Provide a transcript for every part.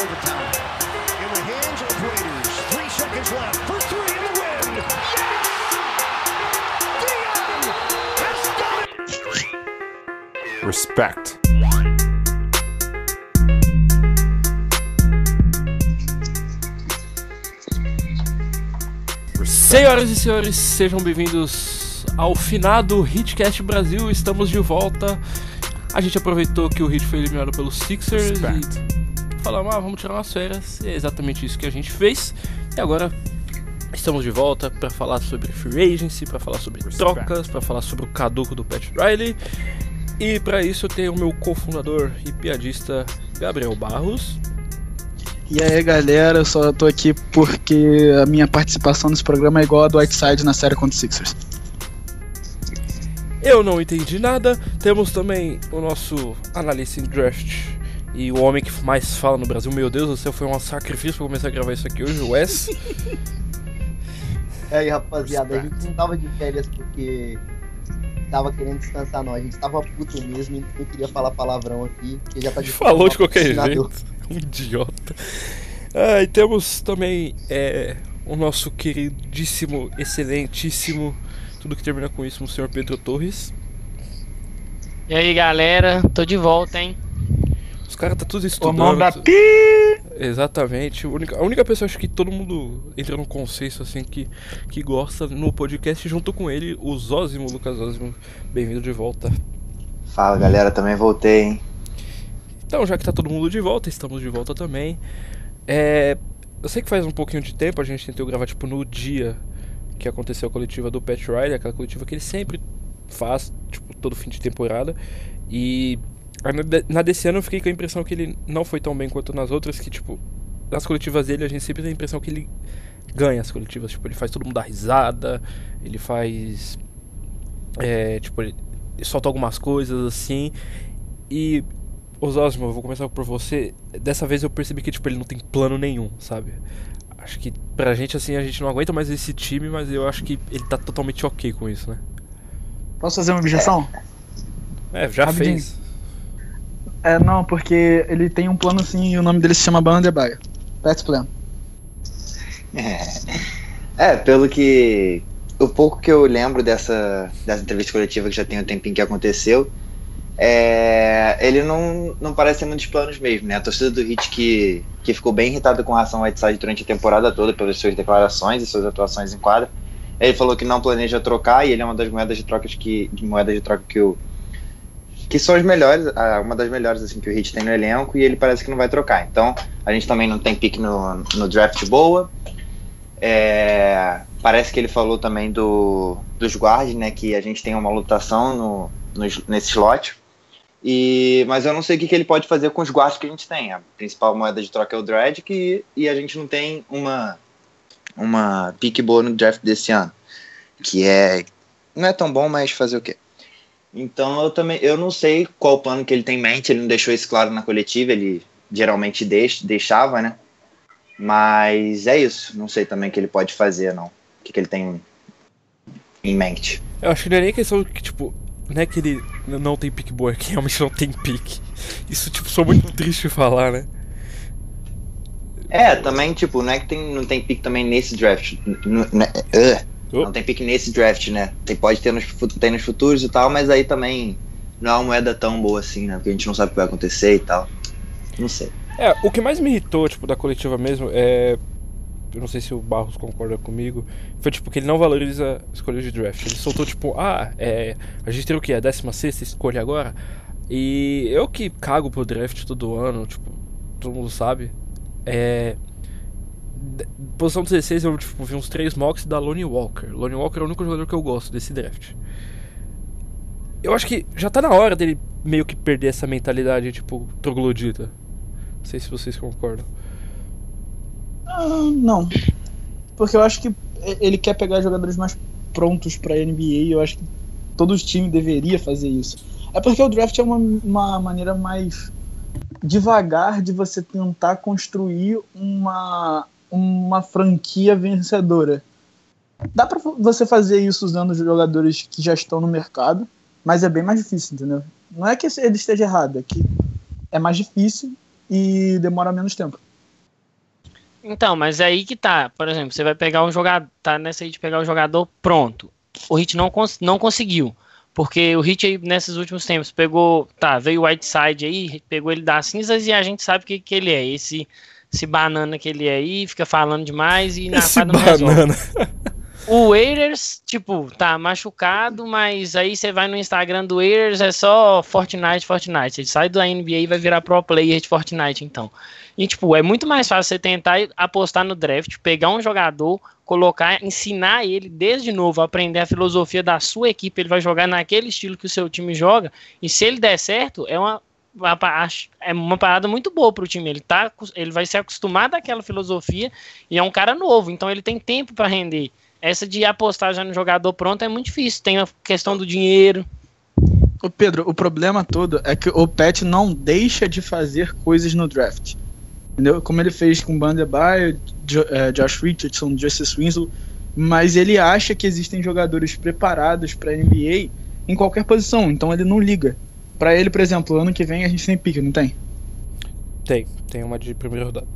overtime. In the hands of Raiders. Three seconds left for three in the win. Dion has done it. Respect. Senhoras e senhores, sejam bem-vindos ao finado Hitcast Brasil. Estamos de volta. A gente aproveitou que o Hit foi eliminado pelos Sixers Respect. e falamos, ah, vamos tirar umas férias. E é exatamente isso que a gente fez. E agora estamos de volta para falar sobre free agency, para falar sobre trocas, para falar sobre o caduco do Pat Riley. E para isso eu tenho o meu cofundador e piadista Gabriel Barros. E aí galera, eu só tô aqui porque a minha participação nesse programa é igual a do Whiteside na série contra Sixers. Eu não entendi nada. Temos também o nosso analista em draft e o homem que mais fala no Brasil. Meu Deus do céu, foi um sacrifício pra começar a gravar isso aqui hoje, o Wes. E aí, rapaziada, a gente não tava de férias porque tava querendo descansar, não. A gente tava puto mesmo e não queria falar palavrão aqui, porque já tá de Falou de qualquer jeito. Um idiota. Ah, e temos também é, o nosso queridíssimo, excelentíssimo, tudo que termina com isso, o senhor Pedro Torres. E aí galera, tô de volta, hein? Os caras tá tudo O estudando. mão da pi! Exatamente. A única, a única pessoa acho que todo mundo entra num consenso assim que, que gosta no podcast junto com ele, o Zózimo, Lucas Zózimo. Bem-vindo de volta. Fala galera, também voltei, hein? Então, já que tá todo mundo de volta, estamos de volta também. É, eu sei que faz um pouquinho de tempo, a gente tentou gravar tipo no dia que aconteceu a coletiva do Pat Riley, aquela coletiva que ele sempre faz, tipo, todo fim de temporada. E na de- na desse ano eu fiquei com a impressão que ele não foi tão bem quanto nas outras, que tipo, nas coletivas dele a gente sempre tem a impressão que ele ganha as coletivas, tipo, ele faz todo mundo dar risada, ele faz é, tipo, ele solta algumas coisas assim. E Osósimo, eu vou começar por você. Dessa vez eu percebi que tipo, ele não tem plano nenhum, sabe? Acho que pra gente assim, a gente não aguenta mais esse time, mas eu acho que ele tá totalmente ok com isso, né? Posso fazer uma objeção? É, já Rapidinho. fez. É, não, porque ele tem um plano assim e o nome dele se chama Bana de Baia. Pet's Plan. É, pelo que. O pouco que eu lembro dessa, dessa entrevista coletiva que já tem um tempinho que aconteceu, é, ele não, não parece ter muitos planos mesmo, né? A torcida do Hit que, que ficou bem irritada com relação ao Whiteside durante a temporada toda pelas suas declarações e suas atuações em quadra. Ele falou que não planeja trocar e ele é uma das moedas de troca que, de moedas de troca que o que são as melhores, uma das melhores assim que o Hit tem no elenco e ele parece que não vai trocar. Então, a gente também não tem pique no, no draft boa. É, parece que ele falou também do, dos guards, né? Que a gente tem uma lutação no, nos- nesse slot. E, mas eu não sei o que, que ele pode fazer com os guards que a gente tem. A principal moeda de troca é o Dredd e, e a gente não tem uma, uma pique boa no draft desse ano. Que é. Não é tão bom, mas fazer o quê? Então eu também eu não sei qual o plano que ele tem em mente, ele não deixou isso claro na coletiva, ele geralmente deixa, deixava, né? Mas é isso, não sei também o que ele pode fazer, não. O que, que ele tem em mente. Eu acho que não é nem questão que, tipo, não é que ele não tem pique boa, é que realmente não tem pique. Isso, tipo, sou muito triste de falar, né? É, também, tipo, não é que tem, não tem pique também nesse draft. n- uh, Oh. Não tem pique nesse draft, né? Tem, pode ter nos, tem nos futuros e tal, mas aí também não é uma moeda tão boa assim, né? Porque a gente não sabe o que vai acontecer e tal. Não sei. É, o que mais me irritou, tipo, da coletiva mesmo é. Eu não sei se o Barros concorda comigo. Foi tipo que ele não valoriza escolhas de draft. Ele soltou tipo, ah, é. A gente tem o que? A 16 escolha agora? E eu que cago pro draft todo ano, tipo, todo mundo sabe. É. Posição 16 eu tipo, vi uns 3 mocks da Lonnie Walker. Lonnie Walker é o único jogador que eu gosto desse draft. Eu acho que já tá na hora dele meio que perder essa mentalidade, tipo, troglodita. Não sei se vocês concordam. Ah, não. Porque eu acho que ele quer pegar jogadores mais prontos pra NBA e eu acho que todo time deveria fazer isso. É porque o draft é uma, uma maneira mais devagar de você tentar construir uma, uma franquia vencedora. Dá pra você fazer isso usando jogadores que já estão no mercado, mas é bem mais difícil, entendeu? Não é que ele esteja errado, é que é mais difícil e demora menos tempo. Então, mas é aí que tá. Por exemplo, você vai pegar um jogador. Tá nessa aí de pegar o jogador pronto. O Hit não, cons não conseguiu. Porque o Hit aí, nesses últimos tempos, pegou. Tá, veio o Whiteside aí, pegou ele das cinzas e a gente sabe o que, que ele é. Esse, esse banana que ele é aí, fica falando demais e na Esse resolve. banana. O Waiters, tipo, tá machucado, mas aí você vai no Instagram do Waiters, é só Fortnite, Fortnite. Ele sai da NBA e vai virar pro player de Fortnite, então. E, tipo, é muito mais fácil você tentar apostar no draft, pegar um jogador, colocar, ensinar ele desde novo a aprender a filosofia da sua equipe. Ele vai jogar naquele estilo que o seu time joga. E se ele der certo, é uma, é uma parada muito boa pro time. Ele, tá, ele vai ser acostumado àquela filosofia e é um cara novo, então ele tem tempo para render. Essa de apostar já no jogador pronto é muito difícil. Tem a questão do dinheiro. Ô Pedro, o problema todo é que o Pet não deixa de fazer coisas no draft. Entendeu? Como ele fez com Jo- eh, Josh Richardson, Justice Winslow, mas ele acha que existem jogadores preparados para NBA em qualquer posição, então ele não liga. Pra ele, por exemplo, ano que vem a gente tem pique, não tem? Tem, tem uma de primeira rodada.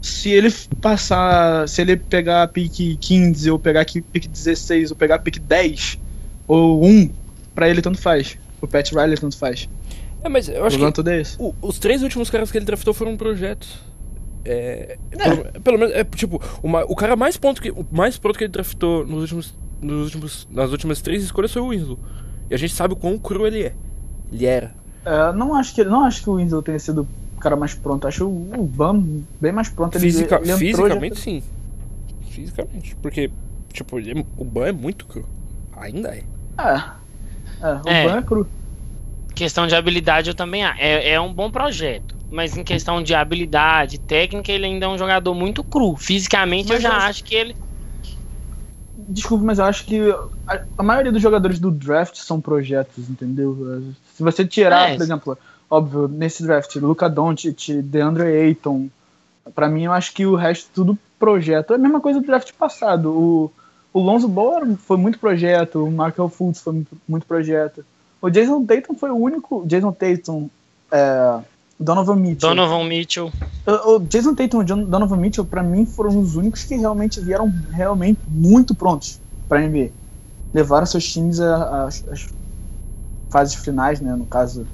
Se ele passar, se ele pegar pique 15 ou pegar pique 16 ou pegar pique 10 ou 1, pra ele tanto faz. O Pat Riley tanto faz. É, mas eu O acho problema que é o- os três últimos caras que ele draftou foram projetos. É, Pelo, pelo menos, é tipo, uma- o cara mais pronto que, o mais pronto que ele draftou nos últimos, nos últimos, nas últimas três escolhas foi o Winslow. E a gente sabe o quão cru ele é. Ele era. É, não acho que não acho que o Winslow tenha sido o cara mais pronto. Acho o o Bam bem mais pronto. Ele, Fisica- ele fisicamente, sim. Fisicamente. Porque, tipo, ele é- o Ban é muito cru. Ainda é. já- É, é, o É. Bam é cru. Questão de habilidade eu também acho. É, é um bom projeto. Mas em questão de habilidade, técnica, ele ainda é um jogador muito cru. Fisicamente eu Mas já eu- acho que ele. Desculpa, mas eu acho que a, a maioria dos jogadores do draft são projetos, entendeu? Se você tirar, É. por exemplo, óbvio, nesse draft, Luca Doncic, DeAndre Ayton, pra mim eu acho que o resto tudo projeto. É a mesma coisa do draft passado. O, o Lonzo Ball foi muito projeto, o Markel Fultz foi muito, projeto. O Jason Tatum foi o único. Jason Tatum, é, Donovan Mitchell. Donovan Mitchell. O o Jason Tatum e Donovan Mitchell, pra mim, foram os únicos que realmente vieram realmente muito prontos pra NBA. Levaram seus times a- a- às fases finais, né? No caso,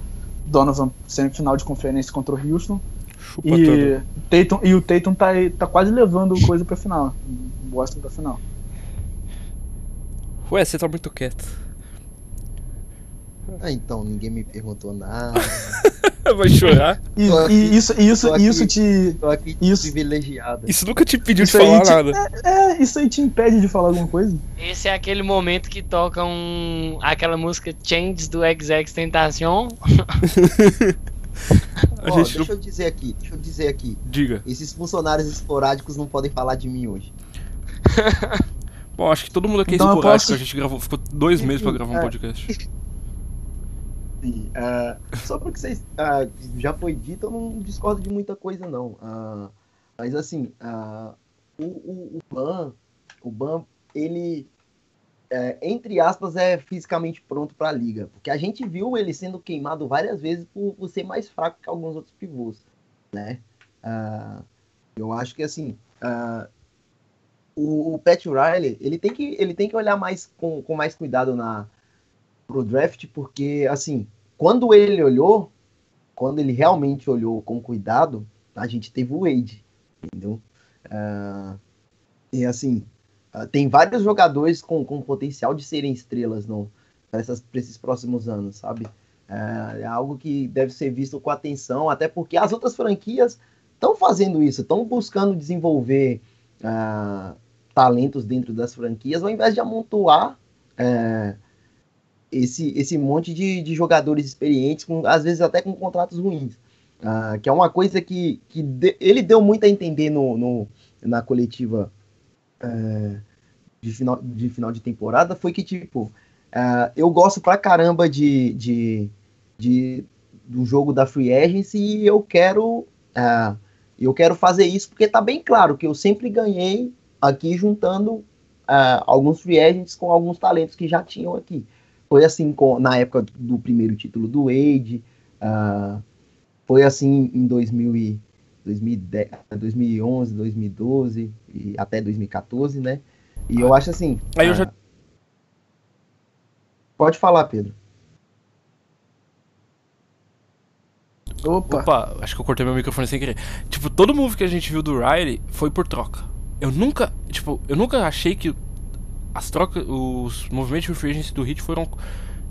Donovan semifinal de conferência contra o Houston. Chupa E. Tatum, e o Tatum tá, tá quase levando coisa pra final. Boston pra final. Ué, você tá muito quieto. Ah, então, ninguém me perguntou nada. Vai chorar? E, aqui- e isso, e isso, e isso aqui. te. Aqui Isso. privilegiado. Isso nunca te pediu de Isso aí falar te- nada. É, isso aí te impede de falar alguma coisa? Esse é aquele momento que toca um, aquela música Changes do XX Tentacion. A gente deixa não... eu dizer aqui, deixa eu dizer aqui. Diga. Esses funcionários esporádicos não podem falar de mim hoje. Bom, acho que todo mundo aqui é Então esporádico. posso- A gente gravou, ficou dois meses pra gravar um É. podcast. Sim, ah, só porque vocês ah, já foi dito, eu não discordo de muita coisa não. Ah, mas assim, o, o, o Ban, o Ban, ele é, entre aspas é fisicamente pronto para a liga, porque a gente viu ele sendo queimado várias vezes por, por ser mais fraco que alguns outros pivôs, né? Eu acho que assim, o, o Pat Riley, ele tem que ele tem que olhar mais com, com mais cuidado na pro draft, porque assim, quando ele olhou, quando ele realmente olhou com cuidado, a gente teve o Wade, entendeu? Ah, e assim, ah, tem vários jogadores com, com potencial de serem estrelas para esses próximos anos, sabe? Ah, é algo que deve ser visto com atenção, até porque as outras franquias estão fazendo isso, estão buscando desenvolver ah, talentos dentro das franquias, ao invés de amontoar é, esse, esse monte de, de jogadores experientes, com, às vezes até com contratos ruins. Ah, que é uma coisa que, que de- ele deu muito a entender no, no- na coletiva é, de, final, de final de temporada, foi que, tipo, ah, eu gosto pra caramba de, de, de- do jogo da Free Agency e eu quero, ah, eu quero fazer isso porque tá bem claro que eu sempre ganhei aqui juntando alguns free agents com alguns talentos que já tinham aqui. Foi assim com, na época do primeiro título do Wade, ah, foi assim em 2000 e 2010, 2011, 2012 e até 2014, né? E eu acho assim. Aí eu ah, já- Pode falar, Pedro. Opa. Opa, acho que eu cortei meu microfone sem querer. Tipo, todo move que a gente viu do Riley foi por troca. Eu nunca, tipo, eu nunca achei que as trocas, os movimentos de free agency do Hit foram,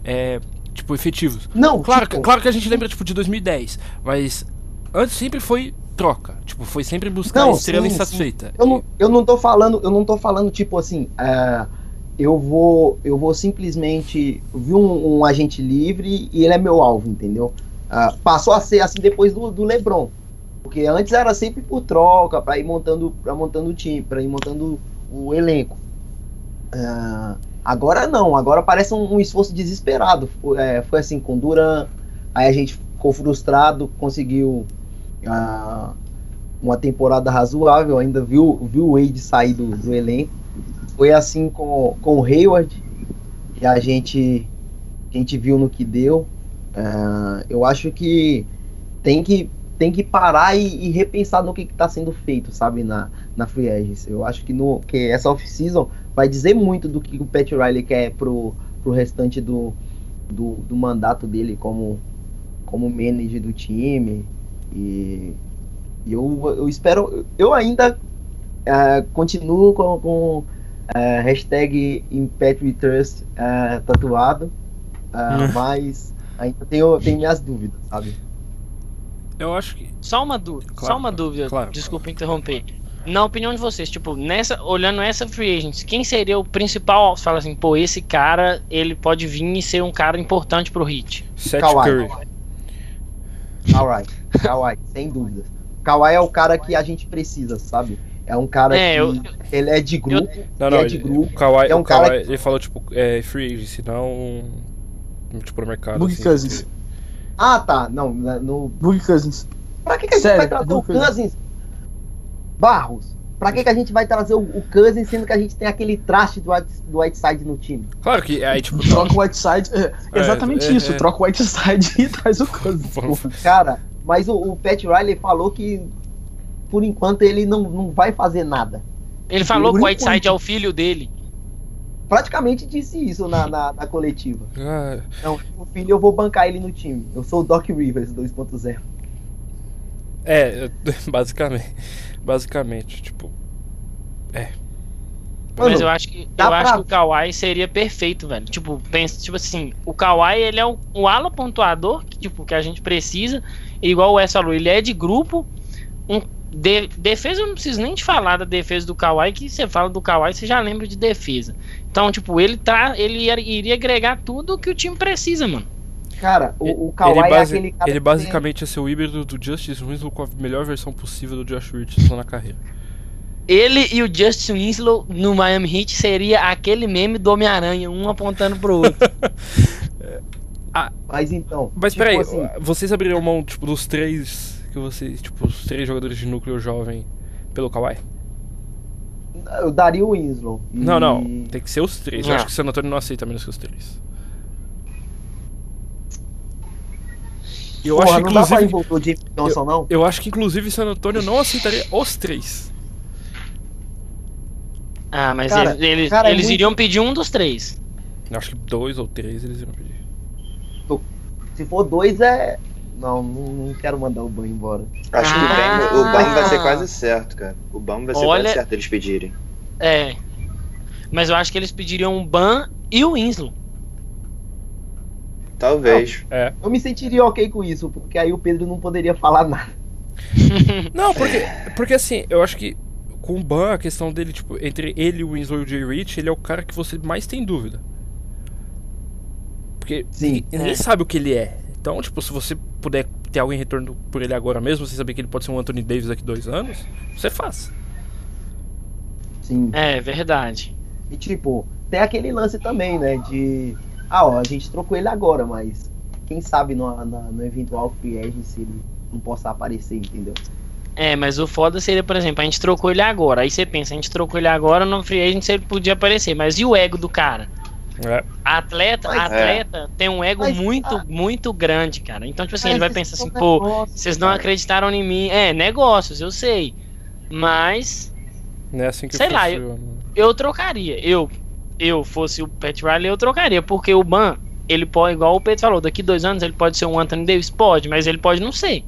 é, tipo, efetivos. Não, Claro, tipo, claro que a gente lembra, tipo, de 2010, mas antes sempre foi troca. Tipo, foi sempre buscar Não, estrela sim, insatisfeita. Eu não, eu não tô falando, eu não tô falando tipo assim, ah, eu vou, eu vou simplesmente vi um, um agente livre e ele é meu alvo, entendeu? Ah, passou a ser assim depois do, do LeBron, porque antes era sempre por troca para ir montando, para montando o time, para ir montando o elenco. Ah, agora não, agora parece um, um esforço desesperado. Foi, é, foi assim com Duran, aí a gente ficou frustrado, conseguiu ah, uma temporada razoável, ainda viu, viu o Wade sair do, do elenco. Foi assim com, com o Hayward, que a gente, a gente viu no que deu. Ah, eu acho que tem que, tem que parar e, e repensar no que está sendo feito, sabe, na, na Free Agency. Eu acho que, no, que essa off-season vai dizer muito do que o Pat Riley quer pro, pro restante do, do, do mandato dele como, como manager do time. E, e eu, eu espero. Eu ainda eh, continuo com, com eh, hashtag ImpactWeTrust eh, tatuado, ah, mas ainda tenho, tenho minhas dúvidas, sabe? Eu acho que. Só uma dúvida, Claro, só uma dúvida, claro. desculpa interromper. Na opinião de vocês, tipo, nessa, olhando essa free agents, quem seria o principal? Você fala assim, pô, esse cara, ele pode vir e ser um cara importante pro hit. Seth Kawhi. Curry. Kawhi, Kawhi, sem dúvidas. Kawhi é o cara que a gente precisa, sabe? É um cara É, que eu- ele é de grupo. Não, ele não, é de grupo. o Kawhi, é um o Kawhi, cara ele falou, tipo, é, free agency, não. Tipo, no mercado. Boogie assim. Cousins. Ah, tá. Não, na- no. Boogie Cousins. Pra que, que a gente Sério, vai trazer o Cousins. Barros. Pra que, que a gente vai trazer o, o Cousins sendo que a gente tem aquele traste do, White- do Whiteside no time? Claro que aí, tipo. Troca o Whiteside. É, É, exatamente é, isso. é. Troca o Whiteside e traz o Cousins. Cara, mas o, o Pat Riley falou que por enquanto ele não, não vai fazer nada. Ele falou Por que o Whiteside enquanto. é o filho dele. Praticamente disse isso na, na, na coletiva. Ah, Não, o filho eu vou bancar ele no time. Eu sou o Doc Rivers 2.0. é, basicamente. Basicamente, tipo. Mas Mano, eu acho que eu acho pra- que o Kawhi seria perfeito, velho. Tipo, pensa, tipo assim, o Kawhi ele é o, o ala pontuador que tipo que a gente precisa. Igual o Wes falou, ele é de grupo. Um, de- defesa eu não preciso nem te falar da defesa do Kawhi, que você fala do Kawhi, você já lembra de defesa. Então, tipo, ele tá, ele ia- iria agregar tudo que o time precisa, mano. Cara, o, o Kawhi ele, é basi- aquele cara ele basicamente ia ser o híbrido do Justice Winslow com a melhor versão possível do Josh Richardson na carreira. Ele e o Justin Winslow no Miami Heat seria aquele meme do Homem-Aranha, um apontando pro outro. tem- Mas então. Mas tipo peraí, assim, vocês abririam mão, tipo, dos três que vocês. Tipo, os três jogadores de núcleo jovem pelo Kawhi? eu daria o Winslow. e- Não, não. Tem que ser os três. Eu acho que o San Antonio não aceita menos que os três. Eu Porra, acho que não dá pra inclusive. o James Johnson, não? Eu acho que inclusive San Antonio não aceitaria os três. Ah, mas Cara, eles, eles, cara, é eles muito- iriam pedir um dos três. Eu acho que dois ou três eles iam pedir. Se for dois, é. Não, não, quero mandar o Ban embora. Acho que o Ah. Bam, o Bam vai ser quase certo, cara. O Bam vai ser Olha- quase certo eles pedirem. É. Mas eu acho que eles pediriam o Ban e o Winslow. Talvez. É. Eu me sentiria ok com isso, porque aí o Pedro não poderia falar nada. Não, porque, porque assim, eu acho que com o Ban, a questão dele, tipo, entre ele, o Winslow e o Jay Rich, ele é o cara que você mais tem dúvida. Porque Sim. ninguém, ninguém É. sabe o que ele é. Então, tipo, se você puder ter alguém em retorno por ele agora mesmo, você saber que ele pode ser um Anthony Davis daqui dois anos, você faz. Sim. É, verdade. E tipo, tem aquele lance também, né? De. Ah, ó, a gente trocou ele agora, mas quem sabe no, na- no eventual free agency ele não possa aparecer, entendeu? É, mas o foda seria, por exemplo, a gente trocou ele agora. Aí você pensa, a gente trocou ele agora, no free agent ele podia aparecer. Mas e o ego do cara? É. Atleta, Mas- atleta tem um ego Mas- muito, muito grande, cara. Então, tipo assim, ele vai pensar é assim, pô, negócio, vocês não cara. acreditaram em mim. É, negócios, eu sei. Mas Não é assim que Sei lá, funciona. eu trocaria. Eu, eu fosse o Pat Riley, eu trocaria. Porque o Ban, ele pode, igual o Pedro falou, daqui dois anos ele pode ser um Anthony Davis? Pode, mas ele pode não ser.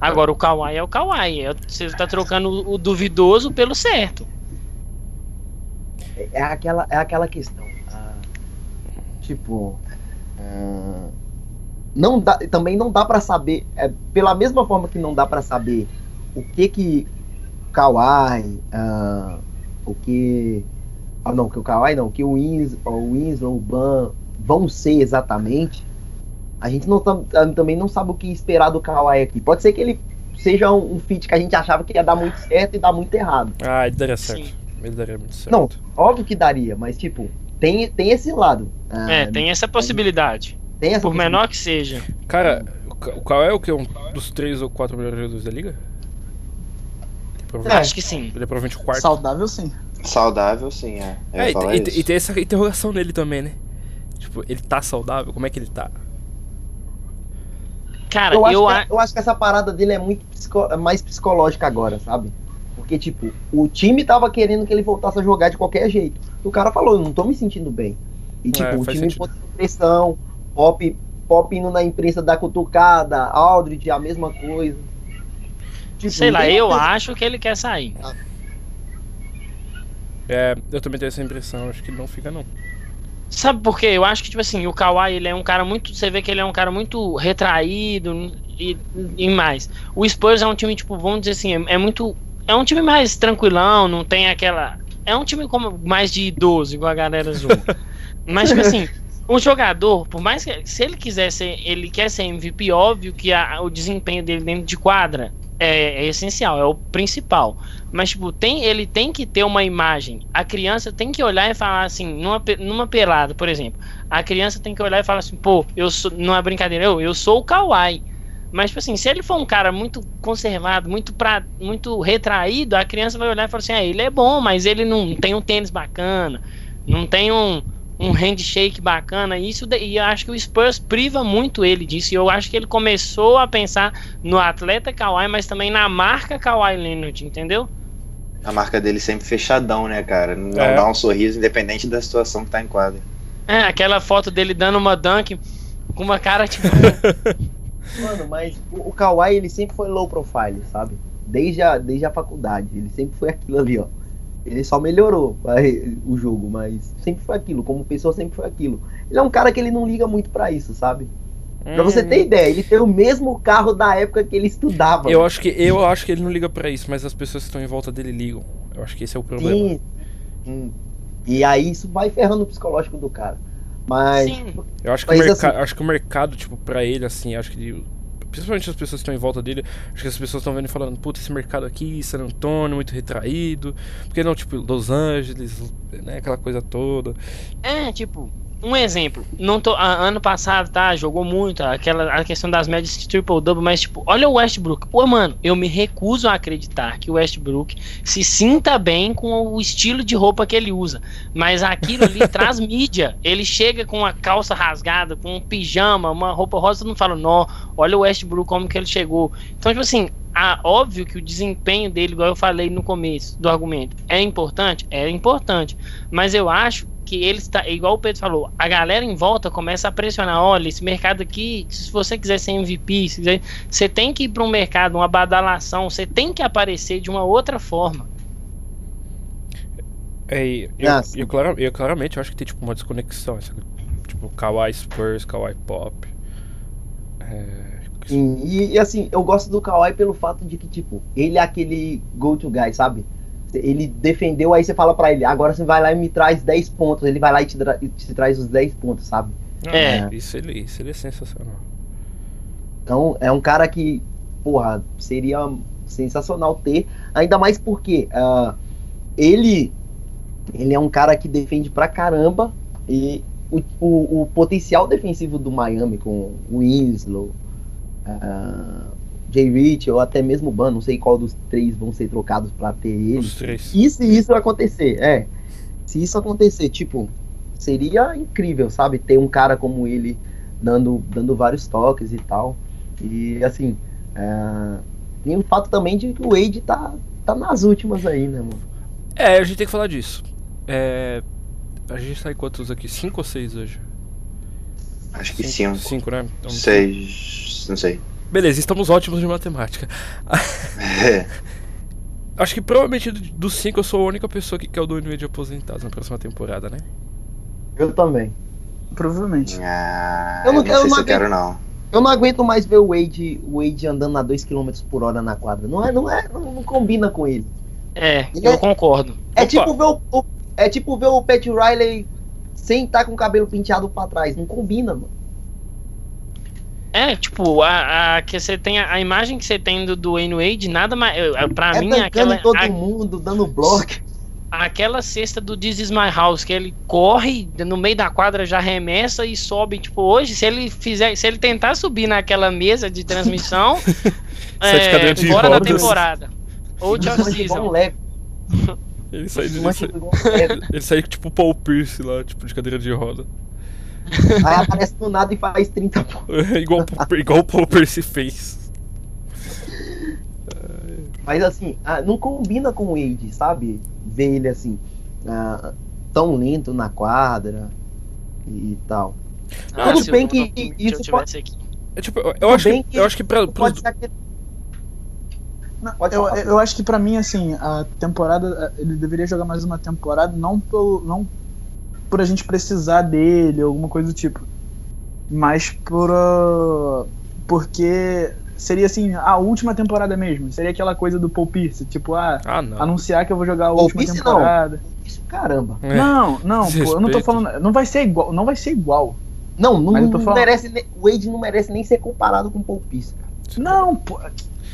Agora, o Kawhi é o Kawhi. É- Você tá trocando o duvidoso pelo certo. É aquela, é aquela questão. ah, tipo. ah, não dá, também não dá pra saber. É, pela mesma forma que não dá pra saber o que que Kawhi. ah, o que. Ah, não, que o Kawhi não, que o, Wins, o Winslow, o Ban vão ser exatamente. A gente não tam- também não sabe o que esperar do Kawhi aqui. Pode ser que ele seja um, um fit que a gente achava que ia dar muito certo e dar muito errado. Ah, ele daria certo. Sim. Ele daria muito certo. Não, óbvio que daria, mas tipo, tem, tem esse lado. Ah, É, tem essa possibilidade. tem essa Por menor que seja. Cara, o Ka- o Kawhi é o que? Um dos três ou quatro melhores jogadores da liga? É provavelmente, Acho que sim. ele é provavelmente o quarto. Saudável sim. Saudável, sim, é. É, e, e- e tem essa interrogação nele também, né? Tipo, ele tá saudável? Como é que ele tá? Cara, Eu acho, eu, que, a- eu acho que essa parada dele é muito psico- é mais psicológica agora, sabe? Porque, tipo, o time tava querendo que ele voltasse a jogar de qualquer jeito. O cara falou, eu não tô me sentindo bem. E, tipo, É, o time botando pressão, Pop, Pop indo na imprensa da cutucada, Aldridge, a mesma coisa. Tipo, sei lá, eu acho que ele quer sair. É, eu também tenho essa impressão, acho que ele não fica não. Sabe por quê? Eu acho que, tipo assim, o Kawhi, ele é um cara muito. Você vê que ele é um cara muito retraído e, e mais. O Spurs é um time, tipo, vamos dizer assim, é, é muito. É um time mais tranquilão, não tem aquela. É um time como mais de idoso, igual a galera zoa. Mas, tipo assim, um jogador, por mais que. Se ele quiser ser. Ele quer ser MVP, óbvio que a- o desempenho dele dentro de quadra é, é essencial, é o principal. Mas, tipo, tem, ele tem que ter uma imagem. A criança tem que olhar e falar assim, numa, numa pelada, por exemplo. A criança tem que olhar e falar assim, pô, eu sou. Não é brincadeira, eu, eu sou o Kawhi. Mas, tipo assim, se ele for um cara muito conservado, muito, pra, muito retraído, a criança vai olhar e falar assim, ah, ele é bom, mas ele não tem um tênis bacana, não tem um, um handshake bacana. Isso, daí- e eu acho que o Spurs priva muito ele disso. E eu acho que ele começou a pensar no atleta Kawhi, mas também na marca Kawhi Leonard, entendeu? A marca dele sempre fechadão, né, cara? Não É. dá um sorriso independente da situação que tá em quadra. É, aquela foto dele dando uma dunk com uma cara tipo. Mano, mas o, o Kawhi, ele sempre foi low profile, sabe? Desde a, desde a faculdade. Ele sempre foi aquilo ali, ó. Ele só melhorou o jogo, mas sempre foi aquilo. Como pessoa, sempre foi aquilo. Ele é um cara que ele não liga muito pra isso, sabe? Pra você ter ideia, ele tem o mesmo carro da época que ele estudava. Eu acho que eu acho que ele não liga pra isso, mas as pessoas que estão em volta dele ligam. Eu acho que esse é o problema. Sim. E aí isso vai ferrando o psicológico do cara. Mas Sim. Eu acho que, o Mas, merca- assim- acho que o mercado, tipo, pra ele, assim, acho que. Principalmente as pessoas que estão em volta dele, acho que as pessoas estão vendo e falando, puta, esse mercado aqui, San Antônio, muito retraído. Porque não, tipo, Los Angeles, né? Aquela coisa toda. É, tipo, um exemplo. Não tô, a- ano passado, tá? Jogou muito, aquela a questão das médias de triple-double, mas, tipo, olha o Westbrook. Pô, mano, eu me recuso a acreditar que o Westbrook se sinta bem com o estilo de roupa que ele usa. Mas aquilo ali traz mídia. Ele chega com uma calça rasgada, com um pijama, uma roupa rosa, todo mundo fala, nó, olha o Westbrook como que ele chegou. Então, tipo assim, a, óbvio que o desempenho dele, igual eu falei no começo do argumento, é importante? É importante. Mas eu acho que ele está, igual o Pedro falou, a galera em volta começa a pressionar, olha, esse mercado aqui, se você quiser ser MVP, se quiser, você tem que ir para um mercado, uma badalação, você tem que aparecer de uma outra forma. É, eu, eu, clara- eu claramente acho que tem, tipo, uma desconexão. essa- tipo, Kawhi Spurs, Kawhi Pop. É, Sim, e, e, assim, eu gosto do Kawhi pelo fato de que, tipo, ele é aquele go-to guy, sabe? Ele defendeu, aí você fala pra ele, agora você vai lá e me traz 10 pontos. Ele vai lá e te, tra- te traz os 10 pontos, sabe? É. Isso ele, isso ele é sensacional. Então, é um cara que, porra, seria sensacional ter. Ainda mais porque ah, ele, ele é um cara que defende pra caramba. E o, o, o potencial defensivo do Miami com o Winslow, ah, Jay Rich ou até mesmo o Ban, não sei qual dos três vão ser trocados pra ter ele. Os três. E se isso acontecer, é. Se isso acontecer, tipo, seria incrível, sabe? Ter um cara como ele dando, dando vários toques e tal. E assim, é, tem o fato também de que o Wade tá, tá nas últimas aí, né, mano? É, a gente tem que falar disso. É, a gente tá em quantos aqui? Cinco ou seis hoje? Acho que cinco. Cinco, né? Então, Seis. Não sei. Beleza, estamos ótimos de matemática. É. Acho que provavelmente do- dos cinco eu sou a única pessoa que quer o Dwayne Wade aposentado na próxima temporada, né? Eu também. Provavelmente. Ah, Eu eu não não, quero- sei não se eu quero- não. Eu não aguento mais ver o Wade, o Wade andando a 2 km por hora na quadra. Não é, não é, não, não combina com ele. É, Ele eu é- concordo. É Opa. tipo ver o, o- é tipo ver o Pat Riley sem estar com o cabelo penteado pra trás. Não combina, mano. É, tipo, a, a- que você tem a, a imagem que você tem do Dwayne Wade, nada mais. Pra é mim, aquela, todo a- mundo, dando bloco. aquela cesta do This Is My House, que ele corre no meio da quadra, já remessa e sobe. Tipo, hoje, se ele fizer, se ele tentar subir naquela mesa de transmissão, Sete cadeiras de fora da temporada. Ou de off-season. leve. Ele sai, ele sai, ele sai tipo Paul Pierce lá, tipo de cadeira de roda. Aí aparece do nada e faz 30 pontos. igual, igual o Paul Pierce fez. Mas assim, ah, não combina com o Wade, sabe? Ver ele assim, ah, tão lento na quadra e tal. Ah, Tudo se bem que isso tivesse aqui. É, tipo, eu, eu acho bem que, que eu acho que pra, pros, Pode ser aquele. Não, Pode eu, eu acho que pra mim, assim, a temporada. Ele deveria jogar mais uma temporada, não pelo. não por a gente precisar dele, alguma coisa do tipo. Mas por. ah, porque seria assim, a última temporada mesmo. Seria aquela coisa do Paul Pierce, tipo, ah, Ah, não. anunciar que eu vou jogar a Paul última Pierce, não. temporada. Isso, caramba. É. Não, não, pô, eu não tô falando. Não vai ser igual. Não vai ser igual. Não, não, não falando- merece. Wade não merece nem ser comparado com o Paul Pierce, cara. Não, pô.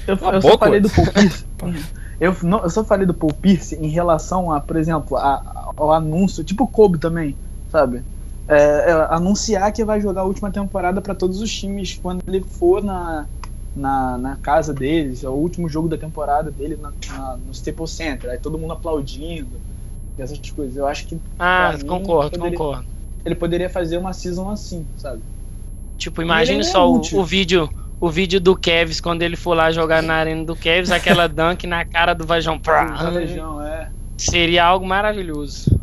Eu, eu só falei do Paul Pierce. Eu, não, eu só falei do Paul Pierce em relação a, por exemplo, a- ao anúncio, tipo o Kobe também, sabe? É, é, anunciar que vai jogar a última temporada pra todos os times quando ele for na, na, na casa deles, é o último jogo da temporada dele na- na- no Staples Center, aí todo mundo aplaudindo, essas coisas. Eu acho que Ah, mim, concordo, poderia- concordo. ele poderia fazer uma season assim, sabe? Tipo, imagine Ele é só o, o vídeo. O vídeo do Kevs quando ele for lá jogar na arena do Kevs, aquela dunk na cara do Vajão. Prá. Varejão, é. Seria algo maravilhoso.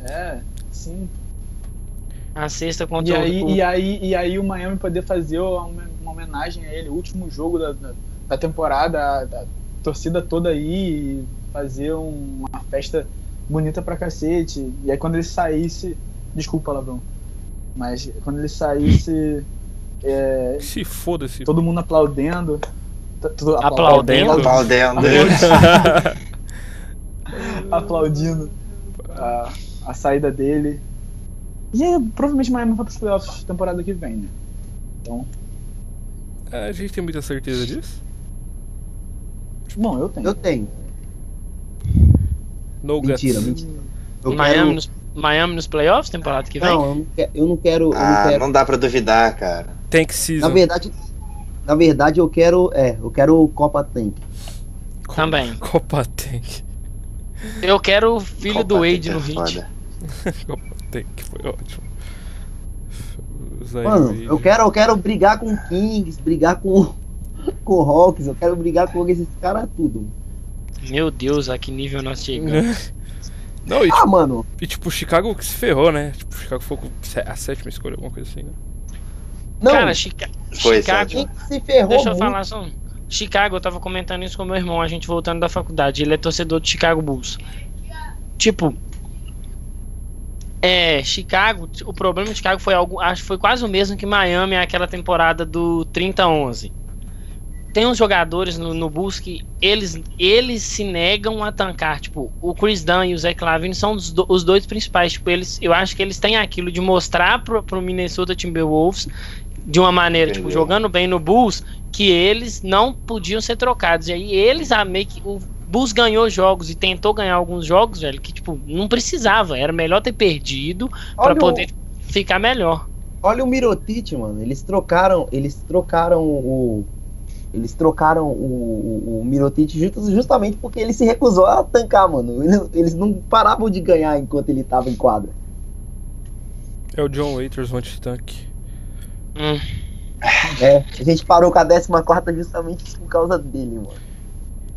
É, sim. A sexta E contra aí, o. e, aí, e aí o Miami poder fazer uma, uma homenagem a ele, o último jogo da, da, da temporada, a, da torcida toda aí, e fazer um- uma festa bonita pra cacete. E aí quando ele saísse. Desculpa, palavrão. Mas quando ele saísse, é, Se foda esse. todo mundo aplaudendo. tudo Aplaudendo? Aplaudendo. aplaudindo a, a saída dele. E aí, provavelmente Miami vai pros playoffs temporada que vem, né? Então, a gente tem muita certeza disso? bom, eu tenho. Eu tenho. No Mentira, guts. mentira. Eu Miami, quero- nos, Miami nos playoffs, temporada que vem? Não, eu não quero. Eu não quero, eu não Ah, quero- não dá pra duvidar, cara. Tank Na Season. verdade, na verdade eu quero, é, eu quero o Copa Tank. Também. Copa Tank. Eu quero o filho do Copa Wade tem no é hit. Copa Tank foi ótimo. Mano, Wade. eu quero, eu quero brigar com o Kings, brigar com com o Hawks, eu quero brigar com esses caras tudo. Meu Deus, a que nível nós chegamos. Não, e, Ah, mano, e tipo, o Chicago que se ferrou, né? Tipo, o Chicago foi a sétima escolha, alguma coisa assim, né? Não, Cara, Chica Foi, Chicago. Se ferrou Deixa eu muito, falar só. um. Chicago, eu tava comentando isso com meu irmão, a gente voltando da faculdade. Ele é torcedor de Chicago Bulls. Tipo. É, Chicago, o problema de Chicago foi algo, acho que foi quase o mesmo que Miami aquela temporada do 30-11. Tem uns jogadores no, no Bulls que eles, eles se negam a tancar. Tipo, o Chris Dunn e o Zach Lavine são os, do- os dois principais. Tipo, eles, eu acho que eles têm aquilo de mostrar pro, pro Minnesota Timberwolves de uma maneira, tipo, Entendeu. jogando bem no Bulls, que eles não podiam ser trocados. E aí eles a meio que. O Bulls ganhou jogos e tentou ganhar alguns jogos, velho, que, tipo, não precisava. Era melhor ter perdido pra olha, o- poder ficar melhor. olha o Mirotic, mano. Eles trocaram, eles trocaram o eles trocaram o, o, o Mirotic just- justamente porque ele se recusou a tancar, mano. Eles, eles não paravam de ganhar enquanto ele tava em quadra. É o John Waiters, o anti-tanque. Hum. É, a gente parou com a 14 justamente por causa dele, mano.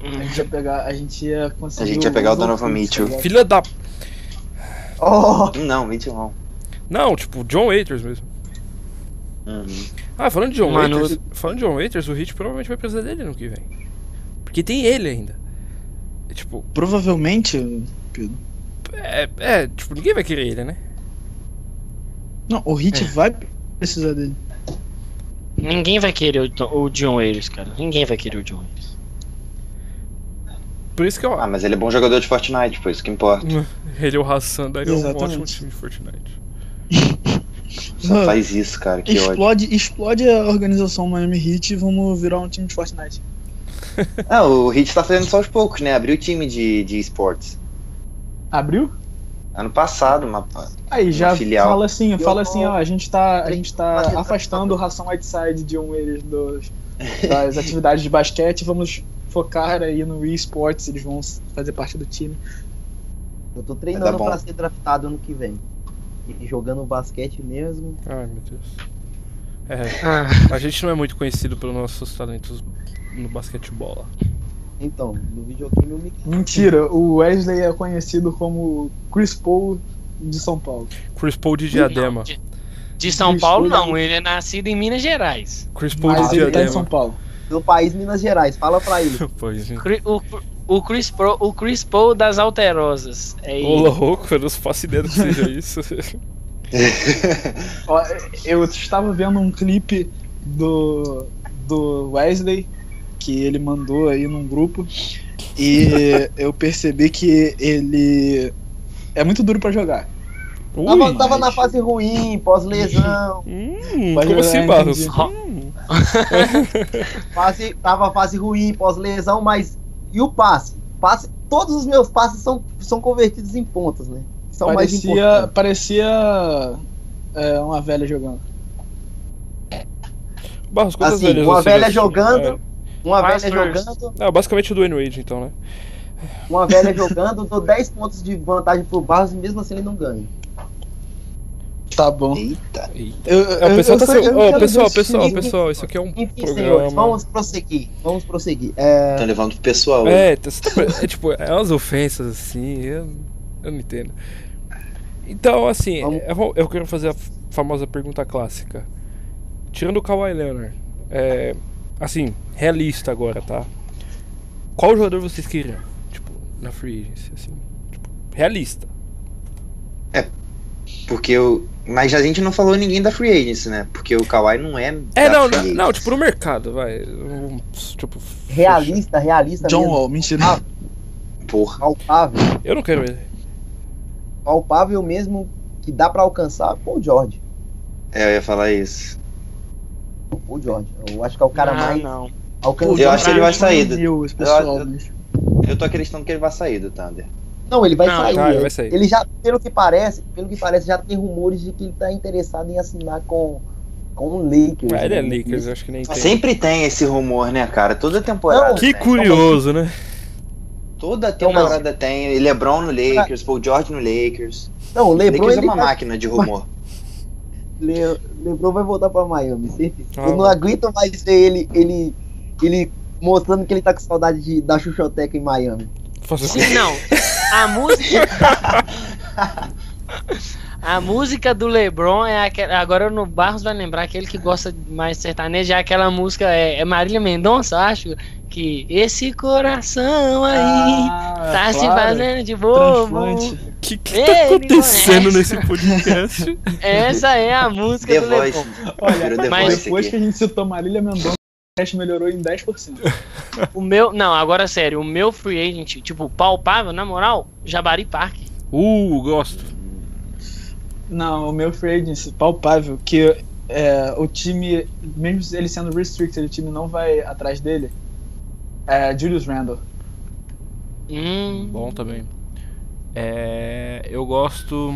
A gente ia pegar, a gente ia conseguir. A gente ia pegar o Donovan Mitchell. Filha da. Oh, Não, Mitchell não. Não, tipo, John Waiters mesmo. Uhum. Ah, falando de John Mano, Waiters. Falando de John Waiters, o Hit provavelmente vai precisar dele no que vem. Porque tem ele ainda. É, Tipo, Provavelmente, Pedro. é, é, tipo, ninguém vai querer ele, né? Não, o Hit É. vai precisar dele. Ninguém vai querer o, John Waiters, cara. Ninguém vai querer o John Waiters. Por isso que eu Ah, mas ele é bom jogador de Fortnite, pô, isso que importa. Ele e o Hassan daria um Exatamente. ótimo time de Fortnite. Só Mano, faz isso, cara, que ódio. explode, explode a organização Miami Heat e vamos virar um time de Fortnite. Ah, o Hit tá fazendo só aos poucos, né? Abriu o time de, de esportes. Abriu? Ano passado, uma... Aí já filial. fala assim, Eu fala assim, ó, a gente tá, a gente tá afastando o Ração Whiteside de um eles dos, das atividades de basquete, vamos focar aí no esportes, eles vão fazer parte do time. eu tô treinando bom. pra ser draftado ano que vem. E jogando basquete mesmo. Ai, meu Deus. É, Ah, a gente não é muito conhecido pelos nossos talentos no basquetebol. Então, no videogame eu me. Mentira, o Wesley é conhecido como Chris Paul de São Paulo. Chris Paul de Diadema. não, de, de São Bicho, Paulo não, ele é nascido em Minas Gerais. Chris Paul Mas de ele tá em São Diadema. Paulo. Do país Minas Gerais, fala pra ele. Pois, O, o, Chris Pro, o Chris Paul das Alterosas. É Ô louco, eu não faço ideia do que seja isso. Eu estava vendo um clipe do, do Wesley que ele mandou aí num grupo e eu percebi que ele é muito duro pra jogar. Tava, Ui. tava na fase ruim, pós-lesão. Hum, como assim, Barros? Hum. Fase, tava fase ruim, pós-lesão, mas. E o passe? passe? Todos os meus passes são, são convertidos em pontos, né? São mais Parecia, importantes. parecia é, uma velha jogando. Barros, quantas Assim, velhas uma velha jogando, uma Pass velha jogando, É, basicamente o Dwayne Wade, então, né? uma velha jogando, dou 10 pontos de vantagem pro Barros e mesmo assim ele não ganha. Tá bom. Eita. Eita. Eu, É, o pessoal tá eu Ó, quero pessoal, ver se- pessoal, pessoal, isso aqui é um Enfim, senhores, programa. vamos prosseguir. Vamos prosseguir. É, Tá levando pro pessoal. É, tá- tá- é tipo, é umas ofensas assim, eu, eu não entendo. Então, assim, Vamos- eu, eu quero fazer a famosa pergunta clássica. Tirando o Kawhi Leonard, é, assim, realista agora, tá? Qual jogador vocês queriam? Tipo, na free agency, assim, tipo, realista. Porque eu. Mas a gente não falou ninguém da Free Agency, né? Porque o Kawhi não é. É, da não, free não, não, tipo, no mercado, vai. um, Tipo, realista, realista John mesmo. Wall, mentira. Ah. Porra. Palpável. Eu não quero ele. Palpável mesmo que dá pra alcançar. Paul George. É, eu ia falar isso. Paul George. Eu acho que é o cara Ah, mais não. Eu acho que ele vai sair do- eu-. Eu tô acreditando que ele vai sair do Thunder. Não, ele vai Não, sair. tá, ele vai sair. Ele já, pelo que parece, pelo que parece, já tem rumores de que ele tá interessado em assinar com, com o Lakers. Ah, ele é né? Lakers, eu acho que nem tem. Sempre tem esse rumor, né, cara? Toda temporada. Não, Que tem. curioso, né? Toda temporada tem. LeBron no Lakers, Paul George no Lakers. Não, o LeBron, Lakers é uma vai- máquina de rumor. Le- LeBron vai voltar pra Miami, certeza. Ah, Eu não aguento mais ver ele, ele, ele mostrando que ele tá com saudade de, da Xuxoteca em Miami. Sim, não. A música. A música do LeBron é aquela. Agora no Barros vai lembrar aquele que gosta mais de sertanejo. É aquela música. É, é Marília Mendonça, acho. Que esse coração aí Ah, tá se claro. fazendo de bobo. Transplante. O que, que tá Ele acontecendo nesse podcast? Essa é a música The do Voice. LeBron. Olha, The mas Voice depois aqui. que a gente citou Marília Mendonça, o podcast melhorou em 10%. O meu. Não, agora sério. O meu free agent, tipo, palpável, na moral, Jabari Park. Uh, gosto. Não, o meu free agency palpável que é, o time, mesmo ele sendo restricted, o time não vai atrás dele. É Julius Randle. Hum. Bom também. É, eu gosto.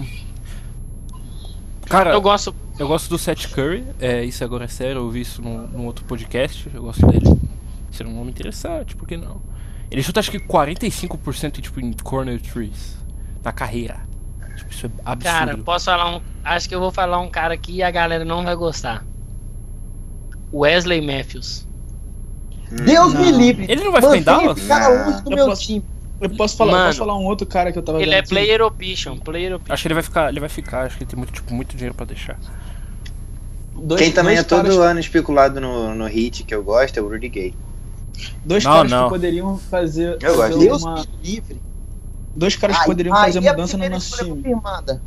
Cara, Eu gosto. eu gosto do Seth Curry. É, isso agora é sério, eu vi isso num, num outro podcast. Eu gosto dele. Seria um nome interessante, por que não? Ele chuta acho que 45% tipo, em corner trees na carreira. Tipo, isso é absurdo. Cara, posso falar um. Acho que eu vou falar um cara aqui e a galera não vai gostar. Wesley Matthews. Deus me Não. livre. Ele não vai ficar em Dallas? Não. longe do Eu meu posso- time. Eu posso falar, eu Mano, posso falar um outro cara que eu tava Ele vendo é player option, player option. Acho que ele vai ficar, ele vai ficar, acho que ele tem muito, tipo, muito dinheiro pra deixar. Dois- Quem também é todo caras- ano especulado no, no hit que eu gosto é o Rudy Gay. Dois Não, caras não. que poderiam fazer, Eu fazer gosto. Uma, livre. dois caras que Aí- poderiam aí fazer mudança no nosso time. confirmada.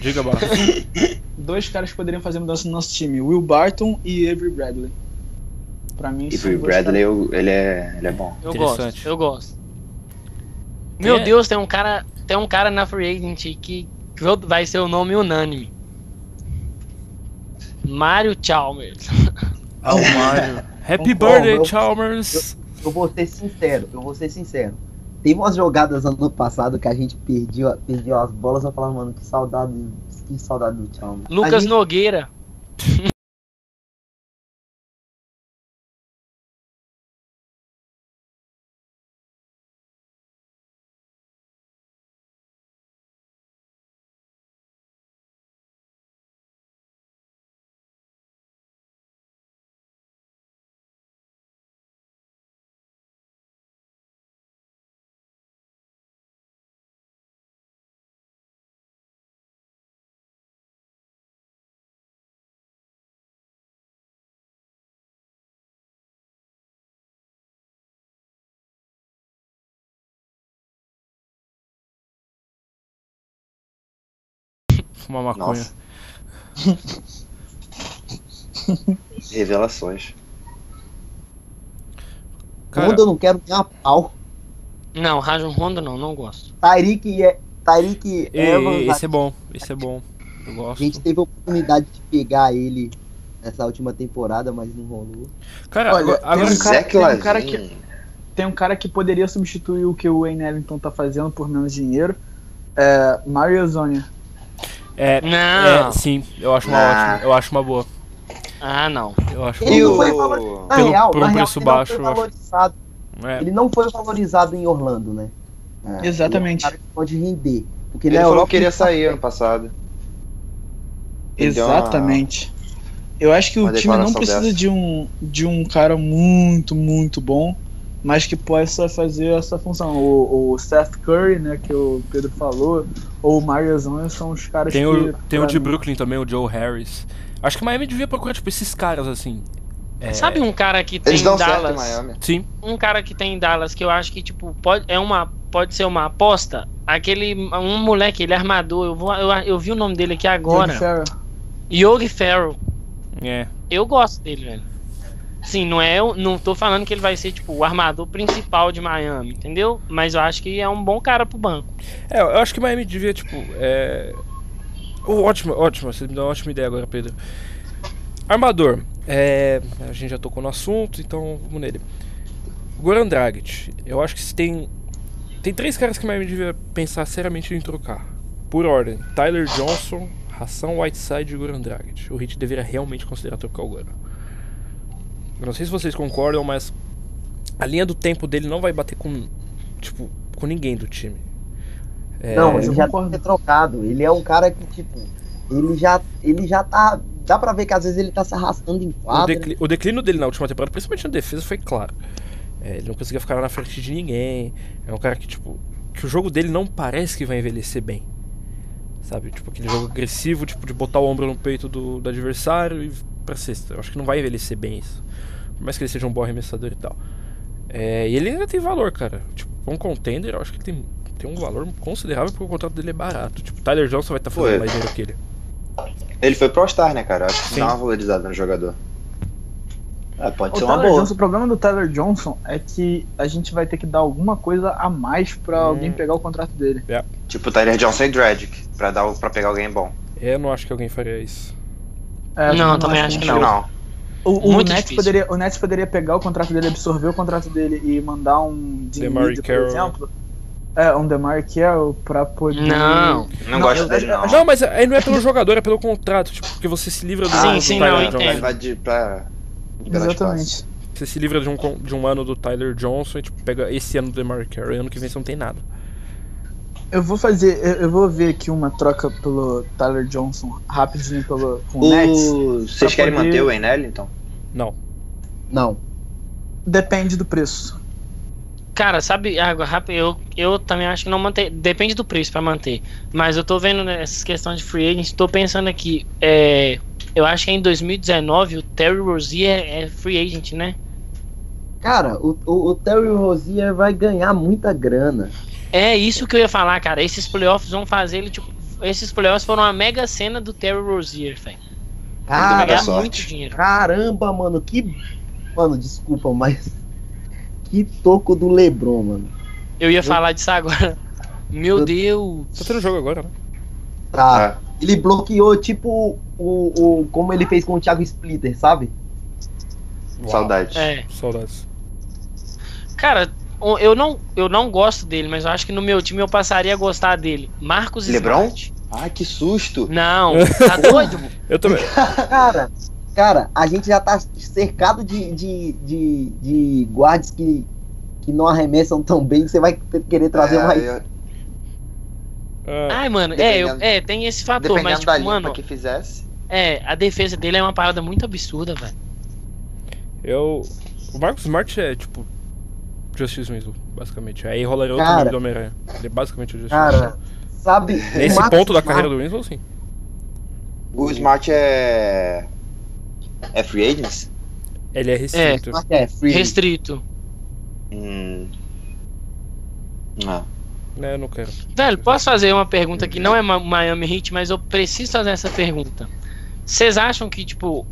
Diga, Barra. Dois caras que poderiam fazer mudança no nosso time, Will Barton e Avery Bradley. Pra mim, dois Bradley, eu- ele é, ele é bom. Eu gosto, eu gosto. Meu é? Deus, tem um cara, tem um cara na Free Agent que que vai ser o nome unânime. Mario Chalmers. Ah, o Mario. Happy Concordo, birthday, eu- Chalmers! Eu vou ser sincero, eu vou ser sincero. Teve umas jogadas ano passado que a gente perdeu, perdeu as bolas, eu falava, mano, que saudade, que saudade do Chalmers. Lucas gente- Nogueira. Fumar maconha. Nossa. Revelações. Cara, Honda eu não quero nem a pau. Não, Rajon Rondo não, não gosto. Tyreek é. Tyreek e- Evans, esse é bom, esse é bom. Eu a gosto. gente teve a oportunidade de pegar ele nessa última temporada, mas não rolou. Cara, Olha, agora, tem um cara- tem um cara Lavine. Tem um cara que poderia substituir o que o Wayne Ellington tá fazendo por menos dinheiro. É Mario Zonia. É, Não. é, sim, eu acho uma Ah. ótima, eu acho uma boa. Ah, não. Eu acho Ele uma valor- Na Pelo- real, por um na real, preço ele não baixo, valorizado. é, Ele não foi valorizado em Orlando, né? É, Exatamente. Ele é um cara que pode render. Porque Ele na falou que queria ele tá- sair ano passado. Ele deu uma- Exatamente. Eu acho que o time não precisa dessa. de um, de um cara muito, muito bom, mas que possa fazer essa função. O, o Seth Curry, né, que o Pedro falou, ou o Mario Zonia são os caras tem que. o, tem o de mim- Brooklyn também, o Joe Harris. Acho que Miami devia procurar, tipo, esses caras, assim. É, Sabe um cara que tem Eles em dão certo em Dallas? Miami. Sim, Um cara que tem em Dallas que eu acho que tipo pode é uma pode ser uma aposta. Aquele um moleque, ele é armador. Eu vou eu, eu vi o nome dele aqui Yogi agora. Ferrell. Yogi Ferrell. é. Eu gosto dele, velho. Sim, não é, não tô falando que ele vai ser tipo o armador principal de Miami, entendeu? Mas eu acho que é um bom cara pro banco. É, eu acho que Miami devia, tipo. É... Oh, ótimo, ótimo, você me deu uma ótima ideia agora, Pedro. Armador. É... A gente já tocou no assunto, então vamos nele. Goran Dragic. Eu acho que se tem. Tem três caras que Miami devia pensar seriamente em trocar. Por ordem: Tyler Johnson, Hassan Whiteside e Goran Dragic. O Heat deveria realmente considerar trocar o Goran. Eu não sei se vocês concordam, mas a linha do tempo dele não vai bater com. Tipo, com ninguém do time. É, Não, ele já concordo. tem que ser trocado. Ele é um cara que, tipo, ele já, ele já tá. Dá pra ver que às vezes ele tá se arrastando em O, quadra. decli- o declínio dele na última temporada, principalmente na defesa, foi claro. É, ele não conseguia ficar na frente de ninguém. É um cara que, tipo, que o jogo dele não parece que vai envelhecer bem. Sabe? Tipo, aquele jogo agressivo, tipo, de botar o ombro no peito do, do adversário e pra cesta. Eu acho que não vai envelhecer bem isso. Por mais que ele seja um bom arremessador e tal. É, e ele ainda tem valor, cara. Tipo, um contender, eu acho que ele tem, tem um valor considerável porque o contrato dele é barato. Tipo, Tyler Johnson vai estar fazendo Foi. mais dinheiro que ele. Ele foi pro All-Star, né, cara? Eu Acho que Sim. dá uma valorizada no jogador. É, pode O, ser uma Tyler boa. Johnson, o problema do Tyler Johnson é que a gente vai ter que dar alguma coisa a mais pra Hum. alguém pegar o contrato dele. Tipo o Tyler Johnson e Dragic, pra, dar, pra pegar alguém bom. Eu não acho que alguém faria isso. É, Não, eu também acho que não. não. O, o, Muito Nets difícil. poderia, o Nets poderia pegar o contrato dele, absorver o contrato dele e mandar um DeMar Dinwiddie, por Carroll. exemplo. É, um DeMar Carroll pra poder... Não. Não, Não, gosto eu- dele, não. Não, mas aí não é pelo jogador, é pelo contrato, tipo, porque você se livra do, Sim, do sim, Tyler não, entendo. Ele vai de, pra. Exatamente. Você se livra de um, de um ano do Tyler Johnson e tipo, pega esse ano do DeMar Carroll e ano que vem você não tem nada. Eu vou fazer, eu, vou ver aqui uma troca pelo Tyler Johnson rapidinho pelo com o Nets. Vocês querem poder- manter o Enel, então? Não. Não. Depende do preço. Cara, sabe, eu, eu também acho que não manter. Depende do preço pra manter. Mas eu tô vendo essas questões de free agent, tô pensando aqui. É, eu acho que em 2019 o Terry Rozier é free agent, né? Cara, o, o, o Terry Rozier vai ganhar muita grana. É isso que eu ia falar, cara. Esses playoffs vão fazer ele, tipo. Esses playoffs foram uma mega cena do Terry Rozier, velho. Cara, muito dinheiro. caramba, mano, que. Mano, desculpa, mas. Que toco do Lebron, mano. Eu ia falar disso agora. Meu Eu- Deus. Tá tendo jogo agora, né? Tá. Ah, Ele bloqueou, tipo, o, o. Como ele fez com o Thiago Splitter, sabe? saudade. É. Saudades. Cara, eu não, eu não gosto dele, mas eu acho que no meu time eu passaria a gostar dele. Marcos LeBron? Smart. Ah, que susto! Não, tá doido? Eu também. Cara, cara, a gente já tá cercado de, de, de, de guardas que, que não arremessam tão bem que você vai querer trazer É, mais. eu- Ah, Ai, mano, é, eu- é, tem esse fator, Dependendo mas, da tipo, limpa mano, que fizesse. é, a defesa dele é uma parada muito absurda, velho. eu. O Marcos Smart é tipo. Justice Winslow, basicamente. Aí rolaria outro Cara. nome do Homem-Aranha. Ele é basicamente o Justice Cara, Winslow. sabe? Nesse ponto da Smart- carreira do Winslow, sim. O Smart é. É free agents? Ele é restrito. Smart é free. Restrito. Hum. Ah. Né, eu não quero. Velho, posso fazer uma pergunta que não é Miami Heat, mas eu preciso fazer essa pergunta. Vocês acham que, tipo,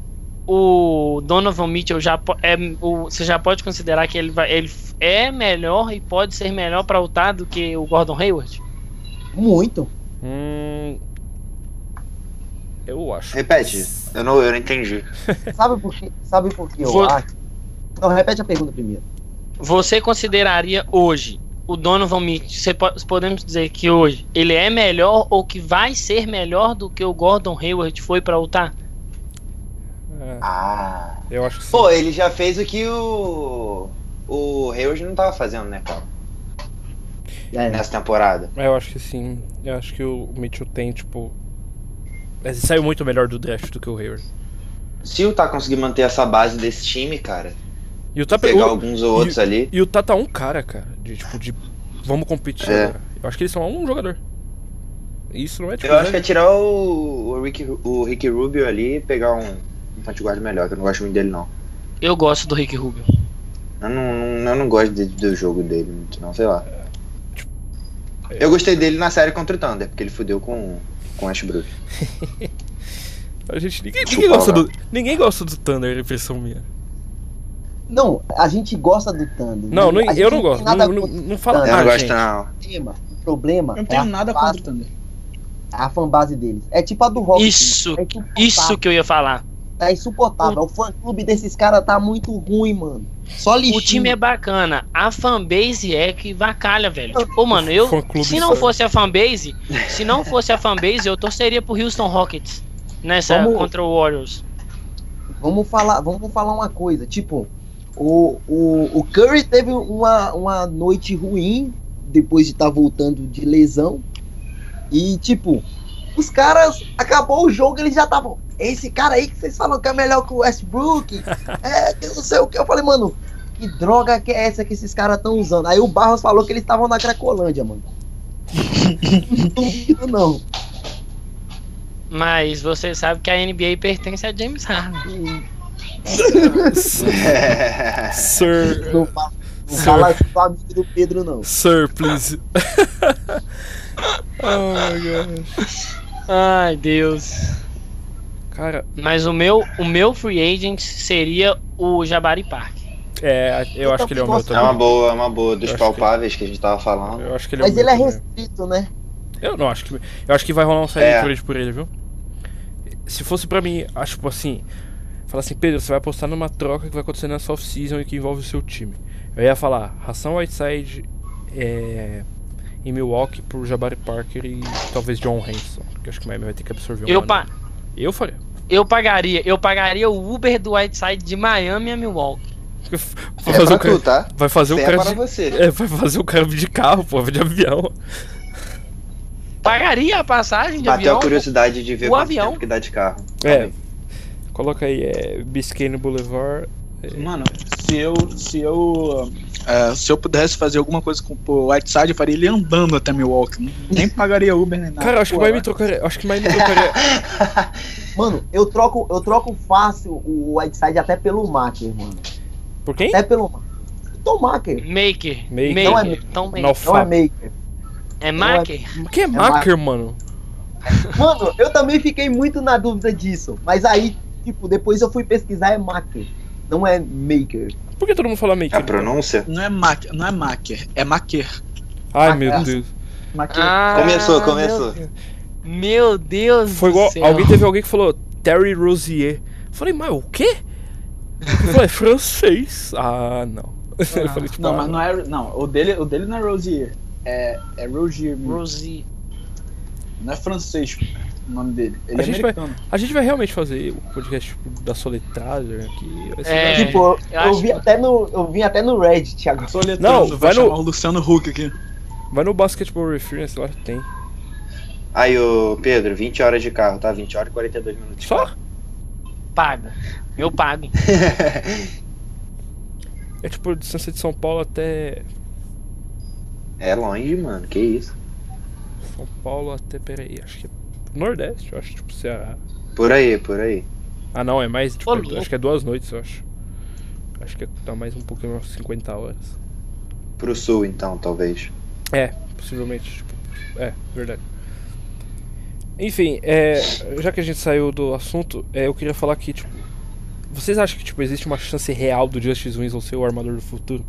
o Donovan Mitchell já é o, você já pode considerar que ele vai, ele é melhor e pode ser melhor pra lutar do que o Gordon Hayward? Muito. Hum. Eu acho. Repete, eu não, eu não entendi. Sabe por quê? Sabe por que eu Vou- acho? Não, repete a pergunta primeiro. Você consideraria hoje o Donovan Mitchell, você po- podemos dizer que hoje ele é melhor ou que vai ser melhor do que o Gordon Hayward foi pra lutar? É, Ah. eu acho que sim. Pô, ele já fez o que o. O Hayward não tava fazendo, né, cara? É, Nessa temporada. É, Eu acho que sim. Eu acho que o Mitchell tem, tipo. Ele saiu muito melhor do draft do que o Hayward. Se o Tá conseguir manter essa base desse time, cara, E o Tá pegar o- alguns ou outros ali. E o Tá tá um cara, cara. De tipo, de. Vamos competir É. Eu acho que eles são um jogador. Isso não é tipo. Eu acho que é tirar o, o, Rick, o Rick Rubio ali e pegar um point guard melhor, que eu não gosto muito dele, não. Eu gosto do Rick Rubio. Eu não, não- eu não gosto de- do jogo dele muito, não, sei lá. Eu gostei dele na série contra o Thunder, porque ele fudeu com, com o Ashbrook. A gente. Ninguém, ninguém gosta do. Ninguém gosta do Thunder, é impressão minha. Não, a gente gosta do Thunder. Não, não eu não gosto. nada Não, não, não fala Thunder. Eu não nada. gosto, gente. não. O problema- O problema Eu não é tenho a nada contra o Thunder. a fanbase deles. É tipo a do Rock. Isso, É insuportável. Isso que eu ia falar. Tá insuportável. O fã clube desses caras tá muito ruim, mano. Só lixinho. O time é bacana. A fanbase é que vacalha, velho. Ô, mano, eu. Se não fosse a fanbase, se não fosse a fanbase, eu torceria pro Houston Rockets. Nessa Vamos- contra o Warriors. Vamos falar, vamos falar uma coisa. Tipo, o, o, o Curry teve uma, uma noite ruim depois de estar voltando de lesão. E, tipo, os caras. Acabou o jogo, eles já estavam. Esse cara aí que vocês falam que é melhor que o Westbrook. É, que não sei o que. Eu falei, mano, que droga que é essa que esses caras estão usando? Aí o Barros falou que eles estavam na Cracolândia, mano. não duvido, não. Mas você sabe que a NBA pertence a James Harden. Sir. Não fala, não Sir. fala com o amigo do Pedro, não. Sir, please. oh my gosh. Ai, Deus. Cara, Mas o meu, o meu free agent seria o Jabari Park. é, eu acho que ele é o meu É uma também. boa, é uma boa dos palpáveis que... a gente tava falando. Eu acho que ele é o Mas meu ele é também. restrito, né? Eu não acho que. Eu acho que vai rolar um side É. trade por ele, viu? Se fosse pra mim, acho tipo assim. Falar assim, Pedro, você vai apostar numa troca que vai acontecer nessa off-season e que envolve o seu time. Eu ia falar, ração Whiteside é, em Milwaukee por Jabari Parker e talvez John Henson. Que acho que o Miami vai ter que absorver um Eu, pa Eu faria. eu pagaria, eu pagaria o Uber do Whiteside de Miami a Milwaukee. Vai É fazer pra o cara, tu, tá? vai fazer o é cara para de, você. é, vai fazer o cara de carro, pô, de avião. pagaria a passagem de Bateu avião. a curiosidade de ver o avião. tempo que dá de carro. É. Coloca aí, é Biscayne Boulevard. Mano, se eu. Se eu. É, se eu pudesse fazer alguma coisa com o Whiteside, eu faria ele andando até Milwaukee. Nem pagaria Uber nem nada. Cara, acho que Pô, mais me trocaria. Acho que mais me trocaria. Mano, eu troco, eu troco fácil o Whiteside até pelo Macker, mano. Por quem? Até pelo Tom Macker. Maker. Maker. Não é Maker. Então, Maker. Não é Alfa. Maker. É Maker? Quem é Macker, mano? Mano, eu também fiquei muito na dúvida disso. Mas aí, tipo, depois eu fui pesquisar, é Macker. Não é Maker. Por que todo mundo fala Maker? A pronúncia? Não é Macker, não é Macker, é Macker. Ai, meu Ah, Deus. Ah, Começou, meu- começou. Meu Deus Foi do igual. céu. Alguém teve alguém que falou Terry Rosier. Eu falei, mas o quê? Eu falei, é francês. Ah, não. Eu falei, tipo, não, ah, mas não é. Não, o dele, o dele não é Rosier. É, é Rogier. mesmo. Rosie. Não é francês o nome dele. Ele A é gente vai-. A gente vai realmente fazer o podcast tipo, da soletragem aqui. É. tipo, eu, eu vi que- até no, eu vim até no Reddit agora. Não, vai, vai no- chamar o Luciano Huck aqui. Vai no Basketball Reference, lá tem. Aí, ô Pedro, 20 horas de carro, tá? 20 horas e 42 minutos. Só? Pago. Eu pago. É tipo a distância de São Paulo até. É longe, mano. Que isso. São Paulo até. Peraí, acho que é. Nordeste, eu acho, tipo Ceará. Por aí, por aí. Ah, não, é mais. Tipo, é- acho que é duas noites, eu acho. Acho que dá mais um pouquinho, umas 50 horas. Pro sul, então, talvez. É, possivelmente. Tipo, é, verdade. Enfim, é, já que a gente saiu do assunto, é, eu queria falar que, tipo, vocês acham que tipo, existe uma chance real do Justice Winslow ser o armador do futuro?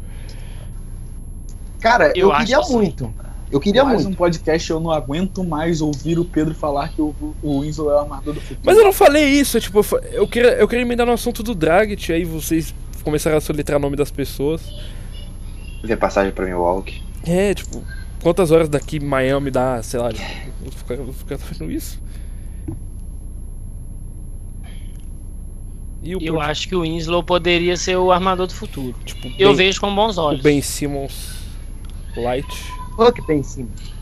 Cara, Eu eu, queria que sim. muito. Eu queria Mais muito. um podcast eu não aguento mais ouvir o Pedro falar que o, o Winslow é o armador do futuro. Mas eu não falei isso, tipo, eu eu queria, eu queria emendar no assunto do Dragic, aí vocês começaram a soletrar o nome das pessoas. Ver passagem pra Milwaukee. É, tipo, quantas horas daqui Miami dá, sei lá, vou ficar, vou ficar fazendo isso? E o, Eu acho que o Winslow poderia ser o armador do futuro. tipo, Eu Ben- vejo com bons o olhos. Ben Simmons Light. Fuck Ben Simmons.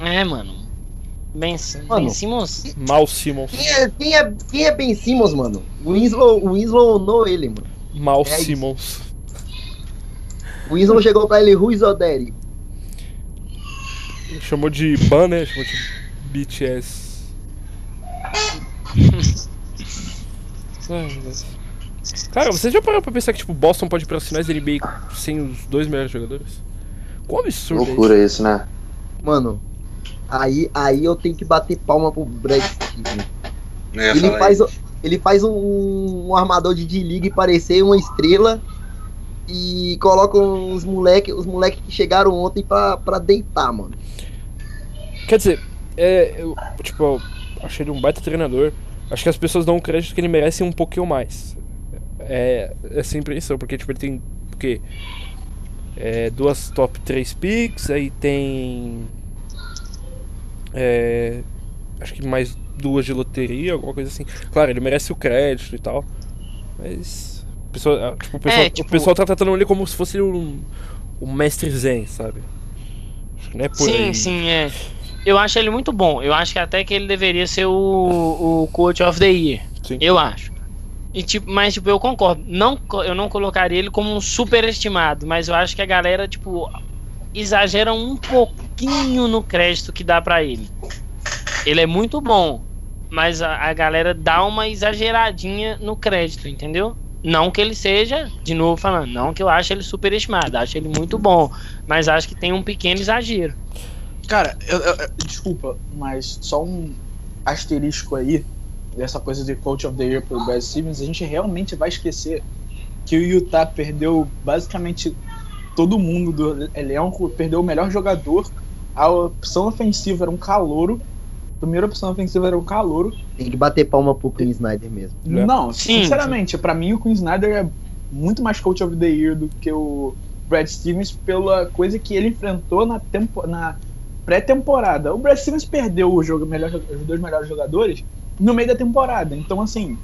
É, mano. Ben, Mano. ben Simmons. Mal Simmons. Quem é, quem, é, quem é Ben Simmons, mano? O Winslow, o Winslow onou ele, mano. Mal É isso. Simmons. O Winslow chegou pra ele, Ruiz Oderi. Chamou de ban, né? Chamou de BTS. Cara, você já parou pra pensar que tipo, Boston pode ir pra finais da NBA sem os dois melhores jogadores? Quão absurdo é isso? Loucura isso, né? Mano, aí, aí eu tenho que bater palma pro Brad Stevens. Ele faz, ele faz um, um armador de D-League parecer uma estrela e coloca os moleque, os moleque que chegaram ontem pra, pra deitar, mano. Quer dizer, é, eu, tipo, eu achei ele um baita treinador. Acho que as pessoas dão um crédito que ele merece um pouquinho mais. É essa impressão, porque tipo, ele tem o quê? É, duas top 3 picks, aí tem. É, acho que mais duas de loteria, alguma coisa assim. Claro, ele merece o crédito e tal. Mas. o pessoal- tipo, o, pessoal, É, tipo- o pessoal tá tratando ele como se fosse um, um mestre zen, sabe? Acho que não é por Sim, aí. sim, é. Eu acho ele muito bom. Eu acho que até que ele deveria ser o, o Coach of the Year. Sim. Eu acho. E, tipo, mas, tipo, eu concordo. Não, eu não colocaria ele como um superestimado, mas eu acho que a galera, tipo, exagera um pouquinho no crédito que dá pra ele. Ele é muito bom, mas a, a galera dá uma exageradinha no crédito, entendeu? Não que ele seja, de novo falando, não que eu acho ele superestimado, acho ele muito bom, mas acho que tem um pequeno exagero. Cara, eu- eu- desculpa, mas só um asterisco aí dessa coisa de Coach of the Year pro Brad Stevens, a gente realmente vai esquecer que o Utah perdeu basicamente todo mundo do elenco, perdeu o melhor jogador, a opção ofensiva era um calouro, a primeira opção ofensiva era um calouro. Tem que bater palma pro Queen Snyder mesmo. É. Não, Sim. sinceramente, pra mim o Queen Snyder é muito mais Coach of the Year do que o Brad Stevens pela coisa que ele enfrentou na, tempo, na pré-temporada. O Brad Stevens perdeu o jogo, melhor, os dois melhores jogadores no meio da temporada. Então, assim,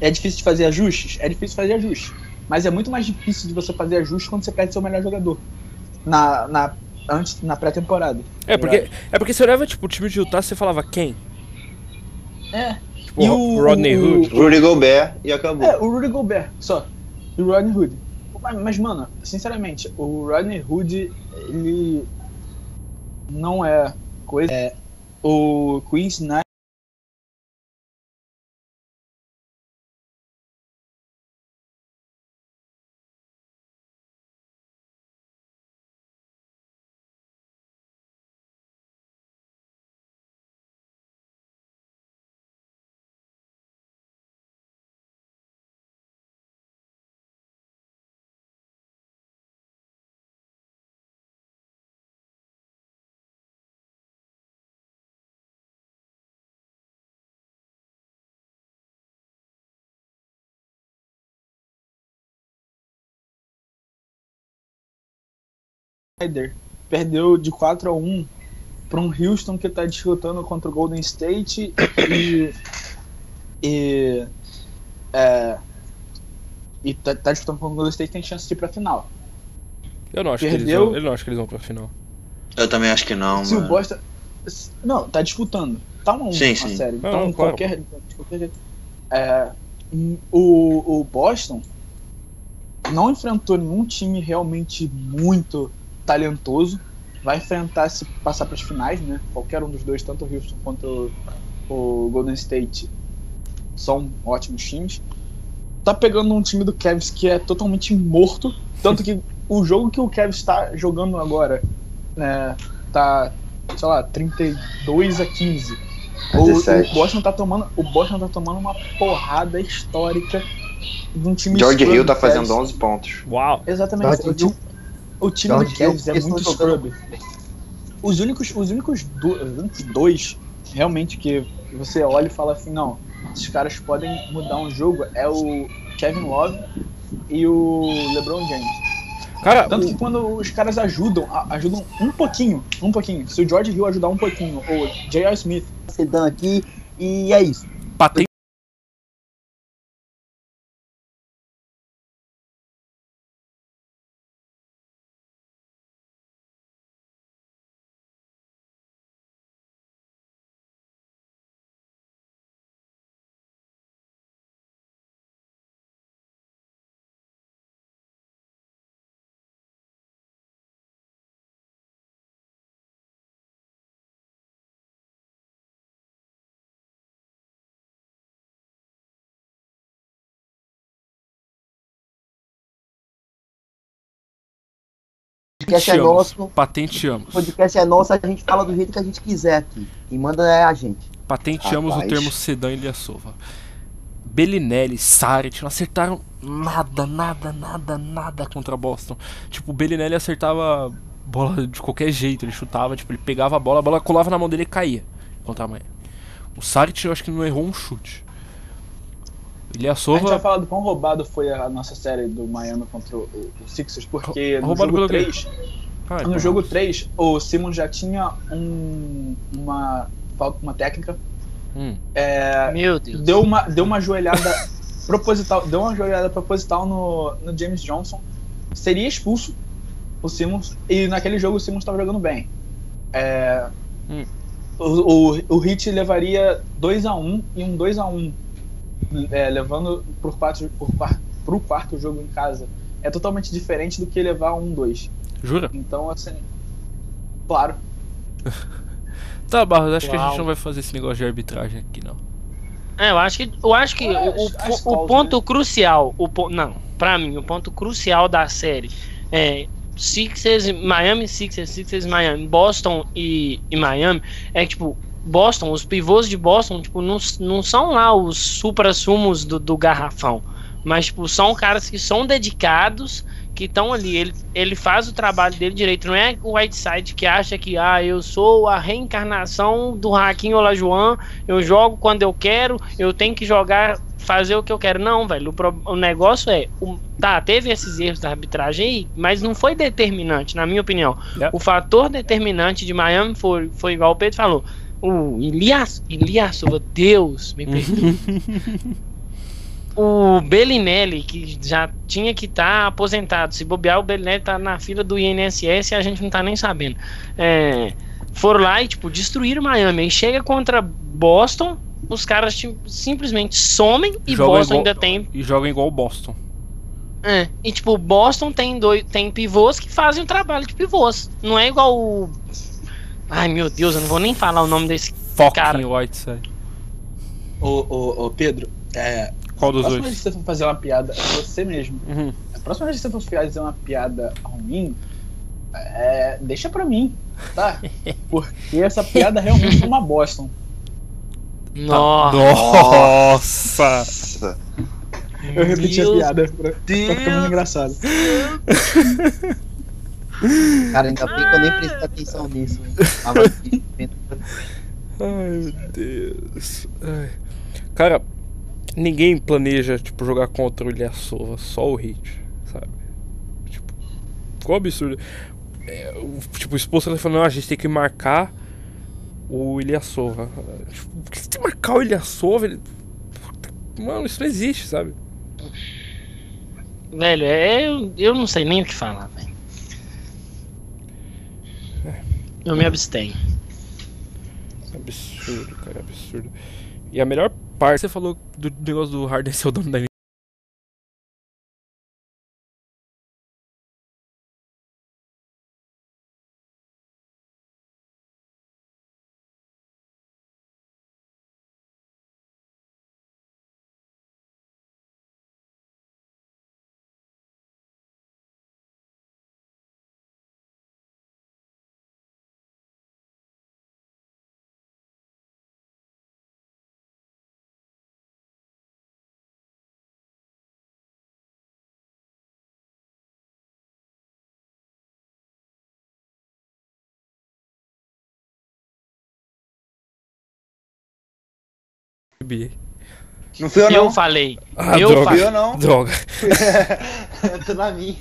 é difícil de fazer ajustes? É difícil fazer ajustes. Mas é muito mais difícil de você fazer ajustes quando você perde seu melhor jogador. Na, na antes na pré-temporada. É porque, é porque você olhava, tipo, o time de Utah, você falava quem? É. Tipo, E o o- Rodney o- Hood. Rudy Gobert e acabou. É, o Rudy Gobert, só. E o Rodney Hood. Mas, mas, mano, sinceramente, o Rodney Hood, ele não é coisa. É, o Queen Snyder. Perdeu de 4 a 1 para um Houston que tá disputando contra o Golden State e e é, e tá, tá disputando contra o Golden State tem chance de ir pra final. Eu não acho que eles Perdeu. vão, eu não acho que eles vão pra final. Eu também acho que não, Se o mano. Boston não, tá disputando. Tá um Sim, a sim. série. Não, Então não, qualquer, qualquer jeito. É, o, o Boston não enfrentou nenhum time realmente muito talentoso. Vai enfrentar se passar para as finais, né? Qualquer um dos dois, tanto o Houston quanto o, o Golden State, são ótimos times. Tá pegando um time do Cavs que é totalmente morto, tanto que o jogo que o Cavs está jogando agora, né, tá, sei lá, 32 a 15. O, 17. o Boston tá tomando, o Boston tá tomando uma porrada histórica de um time George Hill tá fazendo 11 pontos. Uau! Exatamente. George O time, Hill- o time do Cavs é muito jogando- scrub. Os únicos, os únicos, do- os únicos dois realmente que você olha e fala assim, não, esses caras podem mudar um jogo é o Kevin Love e o LeBron James. Cara, Tanto o- que quando os caras ajudam, ajudam um pouquinho, um pouquinho. Se o George Hill ajudar um pouquinho, ou o J.R. Smith, sedã aqui e é isso. patente podcast é Patenteamos. nosso, o patenteamos. podcast é nosso, a gente fala do jeito que a gente quiser aqui. Quem manda é a gente. Patenteamos o Rapaz. termo sedã Ilyasova. Bellinelli, Saric não acertaram nada, nada, nada, nada contra Boston. Tipo, o Bellinelli acertava bola de qualquer jeito, ele chutava, tipo, ele pegava a bola, a bola colava na mão dele e caía contra a manhã. O Saric eu acho que não errou um chute. A gente vai Ilyasova, falar do quão roubado foi a nossa série do Miami contra o, o Sixers, porque no Roubado jogo pelo quê? 3, Ah, no então. jogo 3, o Simmons já tinha um, uma, falta- uma técnica, Hum. Meu Deus. deu uma, deu uma joelhada proposital, deu uma joelhada proposital no, no James Johnson, seria expulso o Simmons, e naquele jogo o Simmons estava jogando bem. É, Hum. o, o, o Heat levaria 2x1 e um 2x1, é, levando pro quarto, pro, quarto, pro quarto jogo em casa. É totalmente diferente do que levar um 2. Jura? Então, assim, claro. Tá, Barros, acho que a Uau. gente não vai fazer esse negócio de arbitragem aqui, não. É, eu acho que, eu acho que É, o, o- as o calls, ponto crucial, o não, pra mim, o ponto crucial da série é Sixers, Miami, Sixers, Sixers, Miami, Boston e, e Miami, é que, tipo, Boston, os pivôs de Boston, tipo, não, não são lá os supra-sumos do, do garrafão, mas, tipo, são caras que são dedicados, que estão ali, ele, ele faz o trabalho dele direito, não é o Whiteside que acha que, ah, eu sou a reencarnação do Hakim Olajuwon, eu jogo quando eu quero, eu tenho que jogar, fazer o que eu quero. Não, velho, o, pro- o negócio é, o- tá, teve esses erros da arbitragem aí, mas não foi determinante, na minha opinião. É. O fator determinante de Miami foi, foi igual o Pedro falou, o Elias, Elias, Deus, me perdoe. o Bellinelli, que já tinha que estar aposentado. Se bobear, o Bellinelli tá na fila do INSS e a gente não tá nem sabendo. É, foram lá e, tipo, destruíram Miami. Aí chega contra Boston, os caras tipo, simplesmente somem e Joga Boston igual- ainda tem. E joga igual o Boston. É, e tipo, Boston tem dois, tem pivôs que fazem o trabalho de pivôs. Não é igual o. Ai meu Deus, eu não vou nem falar o nome desse. Fucking Cara. Whiteside. Ô, ô, ô, Pedro, é, Qual a dos próxima vez dois? que você for fazer uma piada, é você mesmo. Uhum. A próxima vez que você for fazer uma piada ruim, é, deixa pra mim, tá? Porque essa piada realmente foi uma Boston. Nossa. Nossa! Eu repeti Meu a piada pra, pra ficar muito engraçado. Cara, ainda bem que eu nem prestei atenção nisso. Vendo- Ai, meu Deus. Ai. Cara, ninguém planeja, tipo, jogar contra o Ilyasova, só o Hit, sabe? Tipo, ficou absurdo. É, o- tipo, o esposo tá falando, não, a gente tem que marcar o Ilyasova. Tipo, por que você tem que marcar o Ilyasova? Ele... Mano, isso não existe, sabe? Velho, é, eu, eu não sei nem o que falar, velho. Eu me abstenho. Absurdo, cara, absurdo. E a melhor parte, você falou do negócio do Harden ser o dono da Não fui eu Eu não. falei. Ah, eu droga. Fui falei. eu não. Droga, eu tô na minha.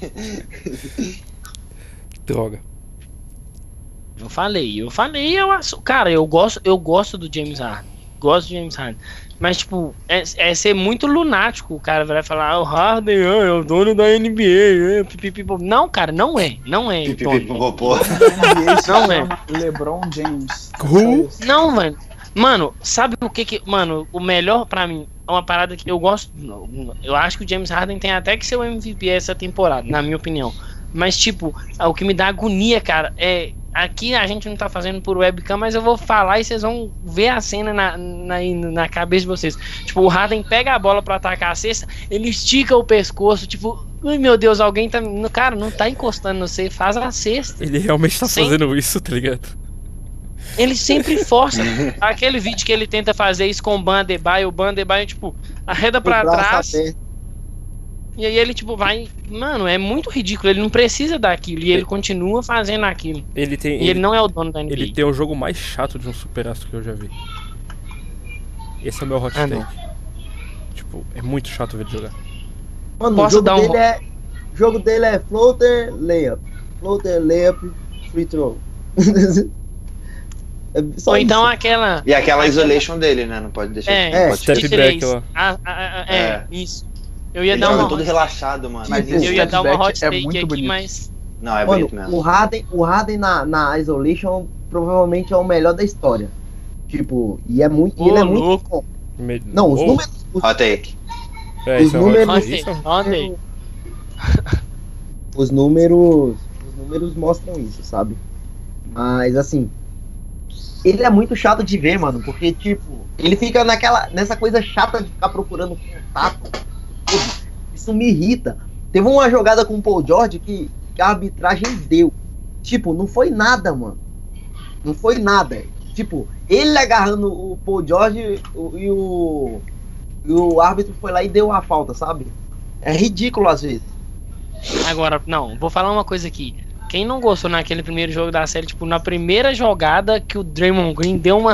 droga. Eu falei, eu falei, eu acho. Cara, eu gosto, eu gosto do James Harden. Gosto do James Harden. Mas, tipo, é, é ser muito lunático. O cara vai falar, ah, o Harden ah, é o dono da NBA. É, não, cara, não é. Não é. Não é. LeBron James. Who? Não, velho. Mano, sabe o que que. Mano, o melhor pra mim é uma parada que eu gosto. Eu acho que o James Harden tem até que ser o MVP essa temporada, na minha opinião. Mas, tipo, o que me dá agonia, cara, é. Aqui a gente não tá fazendo por webcam, mas eu vou falar e vocês vão ver a cena na, na, na cabeça de vocês. Tipo, o Harden pega a bola pra atacar a cesta, ele estica o pescoço, tipo, ai meu Deus, alguém tá. Cara, não tá encostando no você, faz a cesta. Ele realmente tá Sim. fazendo isso, tá ligado? Ele sempre força. Aquele vídeo que ele tenta fazer isso com o Bandebaio, o Bandebaio, tipo, arreda pra trás. E aí ele, tipo, vai. Mano, é muito ridículo. Ele não precisa daquilo. E ele continua fazendo aquilo. Ele tem. E ele não é o dono da NBA. Ele tem o jogo mais chato de um superastro que eu já vi. Esse é o meu hot Ah, take. não. Tipo, é muito chato ver ele jogar. Mano, Posso o jogo dar um dele é. O jogo dele é floater, layup. Floater, layup, free throw. é só Ou então isso. aquela. E aquela isolation dele, né? Não pode deixar. É, não pode step tirar. back três. lá. Ah, ah, ah, é, É. isso. Eu ia Ele dar uma. todo relaxado, mano. Mas eu ia dar uma hot é take muito aqui, bonito. mas. Não, é Mano, bonito mesmo. o Harden, o Harden na, na isolation provavelmente é o melhor da história. Tipo, e é muito. e ele é muito louco. bom. Me- Não, os Oh, números. os- Hot take. É, os é um hot números- take. É os números os números mostram isso, sabe? Mas assim, ele é muito chato de ver, mano, porque tipo, ele fica naquela nessa coisa chata de ficar procurando contato. Isso me irrita. Teve uma jogada com o Paul George que, que a arbitragem deu. Tipo, não foi nada, mano. Não foi nada. Tipo, ele agarrando o Paul George e o e o árbitro foi lá e deu a falta, sabe? É ridículo às vezes. Agora, não, vou falar uma coisa aqui. Quem não gostou naquele primeiro jogo da série, tipo, na primeira jogada que o Draymond Green deu uma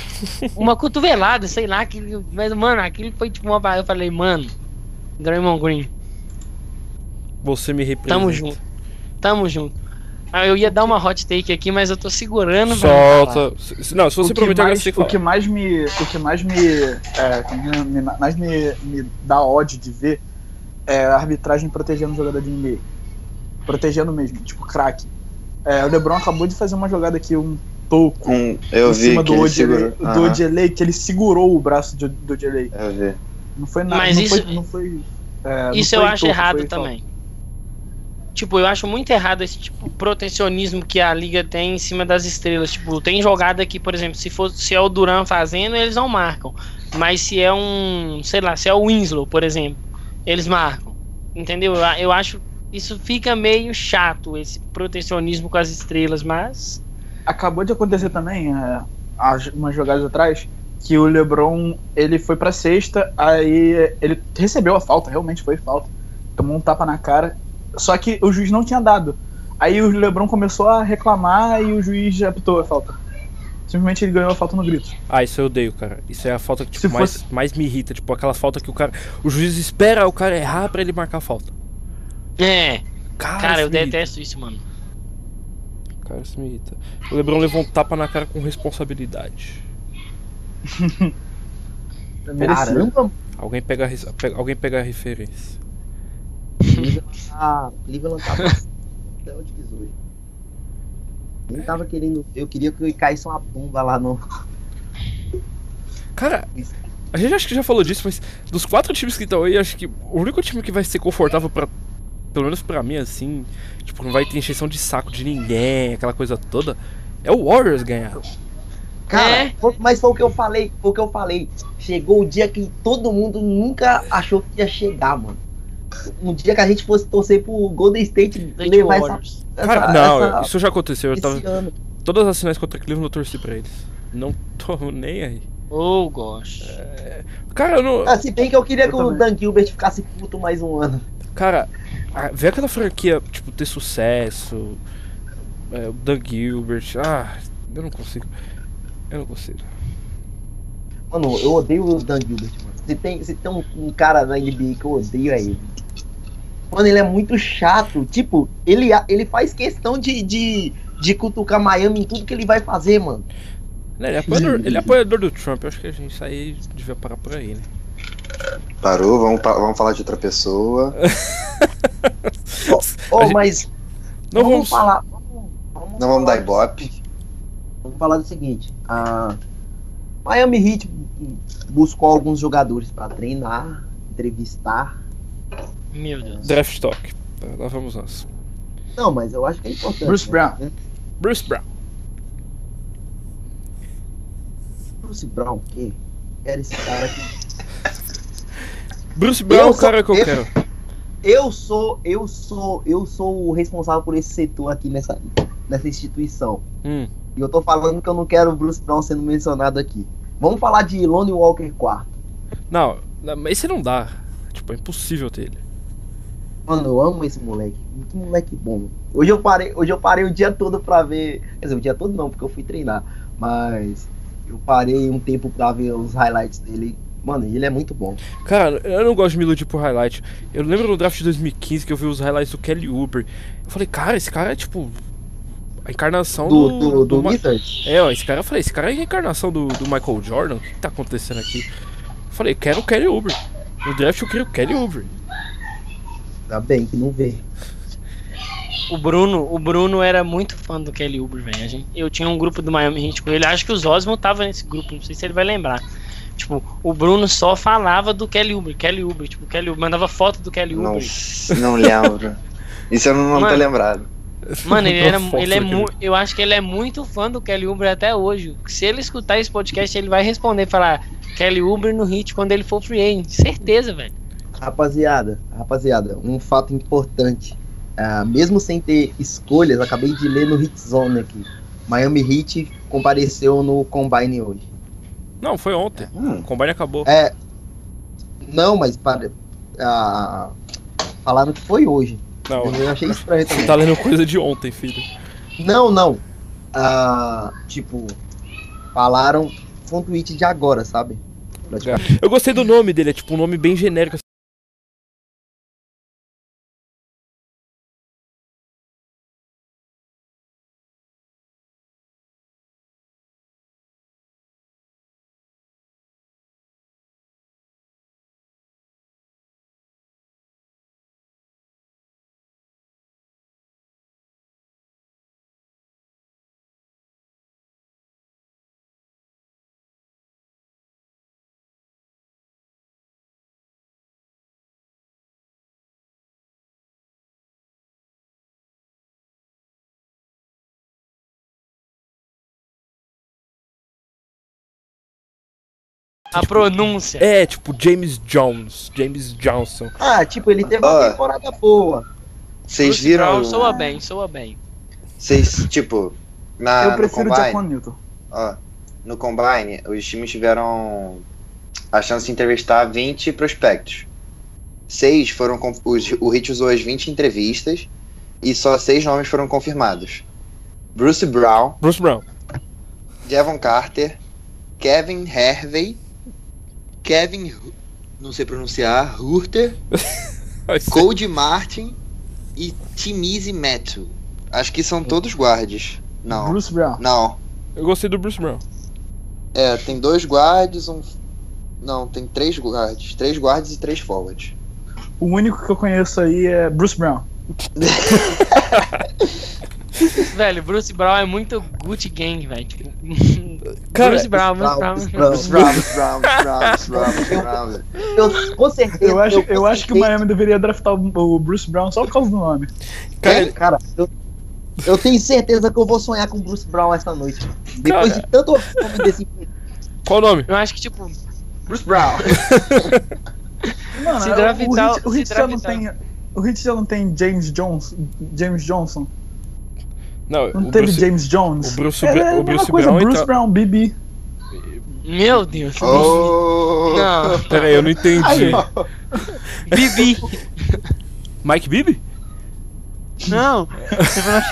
uma cotovelada, sei lá, que, mas mano, aquilo foi tipo uma eu falei, mano, Draymond Green, Você me representa. tamo junto. Tamo junto. Ah, eu ia dar uma hot take aqui, mas eu tô segurando. Solta. Se- Não, se você o que, prometer agora mais, você que o que mais me. O que mais me. é, é me- mais me, me dá ódio de ver é a arbitragem protegendo o jogador de NBA. Protegendo mesmo, tipo craque. É, o Lebron acabou de fazer uma jogada aqui, um toco Um, eu em vi cima que do ele Odelay, segurou. do Aham, Odelay, que ele segurou o braço do, do Odelay. Eu vi. Não foi nada. Mas não, isso- foi, não foi. é, não Isso foi eu acho toco, errado também. Tipo, eu acho muito errado esse tipo protecionismo que a liga tem em cima das estrelas. Tipo, tem jogada que, por exemplo, se for se é o Duran fazendo, eles não marcam. Mas se é um, sei lá, se é o Winslow, por exemplo, eles marcam. Entendeu? Eu, eu acho isso fica meio chato esse protecionismo com as estrelas, mas acabou de acontecer também, é, há umas jogadas atrás, que o LeBron ele foi pra sexta, aí ele recebeu a falta, realmente foi falta, tomou um tapa na cara, só que o juiz não tinha dado. Aí o LeBron começou a reclamar e o juiz já apitou a falta. Simplesmente ele ganhou a falta no grito. Ah, isso eu odeio, cara. Isso é a falta que tipo, Se mais, fosse- mais me irrita. Tipo, aquela falta que o cara. O juiz espera o cara errar pra ele marcar a falta. É, Cara, cara, eu detesto isso, mano. Cara, isso me irrita. O Lebron levou um tapa na cara com responsabilidade. Caramba, Alguém pega, a pega- alguém pega a referência. Cleveland tá, Cleveland tá passando até o divisor. Nem tava querendo. Eu queria que caísse uma pomba lá no. Cara, a gente acho que já falou disso, mas dos quatro times que estão aí, acho que o único time que vai ser confortável pra. Pelo menos pra mim, assim, tipo, não vai ter encheção de saco de ninguém, aquela coisa toda, é o Warriors ganhar. Cara, É. foi- mas foi o que eu falei, foi o que eu falei. Chegou o dia que todo mundo nunca achou que ia chegar, mano. Um dia que a gente fosse torcer pro Golden State levar essa, essa, Cara, não, essa- isso já aconteceu. Eu tava, ano. todas as finais contra Cleveland eu torci pra eles. Não tô nem aí. Ou gosto. Cara, eu não. Ah, se bem que eu queria Eu que o também. Dan Gilbert ficasse puto mais um ano. Cara, a- ver aquela franquia, tipo, ter sucesso. é, o Dan Gilbert. Ah, eu não consigo. Eu não consigo. Mano, eu odeio o Dan Gilbert, mano. Se tem, se tem um, um cara na NBA que eu odeio é ele. Mano, ele é muito chato. Tipo, ele, ele faz questão de, de, de cutucar Miami em tudo que ele vai fazer, mano. Né, Ele é, apoiador, ele é apoiador do Trump. Eu acho que a gente aí devia parar por aí, né? Parou, vamos, vamos falar de outra pessoa. Oh, A gente- mas Não vamos, vamos. falar. Vamos, vamos Não vamos falar dar ibope. Vamos falar do seguinte. A Miami Heat buscou alguns jogadores pra treinar, entrevistar. Meu Deus. Draft Stock. Tá, Lá vamos nós. Não, mas eu acho que é importante. Bruce né? Brown. Bruce Brown. Bruce Brown, o quê? Quero esse cara aqui. Bruce Brown é Eu o cara que eu sou- quero. Eu sou, eu sou, eu sou o responsável por esse setor aqui nessa, nessa instituição. Hum. E eu tô falando que eu não quero o Bruce Brown sendo mencionado aqui. Vamos falar de Lonnie Walker quarto. Não, não, mas esse não dá. Tipo, é impossível ter ele. Mano, eu amo esse moleque. Que moleque bom. Hoje eu parei, hoje eu parei o dia todo pra ver. Quer dizer, o dia todo não, porque eu fui treinar. Mas eu parei um tempo pra ver os highlights dele. Mano, ele é muito bom. Cara, eu não gosto de me iludir por highlight. Eu lembro no draft de 2015 que eu vi os highlights do Kelly Uber. Eu falei, cara, esse cara é tipo. A encarnação Do, do. do, do Ma- Wizards. É, ó, esse cara, eu falei, esse cara é a encarnação do, do Michael Jordan. O que, que tá acontecendo aqui? Eu falei, quero o Kelly Uber. No draft eu queria o Kelly Uber. Ainda bem que não vê. O Bruno, o Bruno era muito fã do Kelly Oubre, velho. Eu tinha um grupo do Miami Heat com ele. Acho que os Osmond tava nesse grupo, não sei se ele vai lembrar. Tipo, o Bruno só falava do Kelly Oubre, Kelly Oubre, tipo, Kelly Oubre, mandava foto do Kelly Não, Oubre. não lembro. Isso eu não, não tô Mano. lembrado. Mano, ele, era, ele é mu- eu acho que ele é muito fã do Kelly Oubre até hoje. Se ele escutar esse podcast, ele vai responder, falar Kelly Oubre no hit quando ele for free agent. Certeza, velho. Rapaziada, rapaziada, um fato importante. Ah, mesmo sem ter escolhas, acabei de ler no Hit Zone aqui. Miami Heat compareceu no Combine hoje. Não, foi ontem. Hum, O combine acabou. É. Não, mas para, ah, falaram que foi hoje. Não, Eu achei estranho você também. tá lendo coisa de ontem, filho. Não, não. Ah, tipo, falaram. Foi um tweet de agora, sabe? Eu gostei do nome dele, é tipo um nome bem genérico. A pronúncia. É, tipo James Jones, James Johnson. Ah, tipo, ele teve uma Ó. temporada boa. Vocês viram. Brown soa bem, soa bem. Vocês, tipo, na, eu no prefiro Jaquan Newton. ó, no Combine, os times tiveram a chance de entrevistar 20 prospectos. Seis foram. Os, o Hit usou as 20 entrevistas e só seis nomes foram confirmados: Bruce Brown, Bruce Brown. Devon Carter, Kevin Hervey, Kevin. Não sei pronunciar, Hurter, Cody Martin e Timisi Metu. Acho que são todos guardes. Não. Bruce Brown. Não. Eu gostei do Bruce Brown. É, tem dois guards, um. Não, tem três guards. Três guards e três forwards. O único que eu conheço aí é Bruce Brown. Velho, Bruce Brown é muito Gucci Gang, velho. Tipo, Cara, Bruce Brown, Bruce Brown. Bruce Brown. Bruce Brown, Bruce Brown, Bruce Brown, Bruce Brown, Bruce Brown. Eu, com certeza. Eu acho, eu acho que o Miami deveria draftar o o Bruce Brown só por causa do nome. Cara, ele- Cara, eu, eu tenho certeza que eu vou sonhar com o Bruce Brown essa noite. Depois Cara. de tanto o nome desse qual o nome? Eu acho que, tipo, Bruce Brown. Mano, Se o- draftar- o o se Heat já não tem. O Heat já não tem James Jones, James Johnson. Não, Não o teve Bruce, James Jones. o Bruce é, é o Bruce coisa, Brown, Bruce então- Brown, BB. meu Deus. Oh! Não, Pera aí, eu não entendi. Bibi. Mike Bibby? Não. Você falou-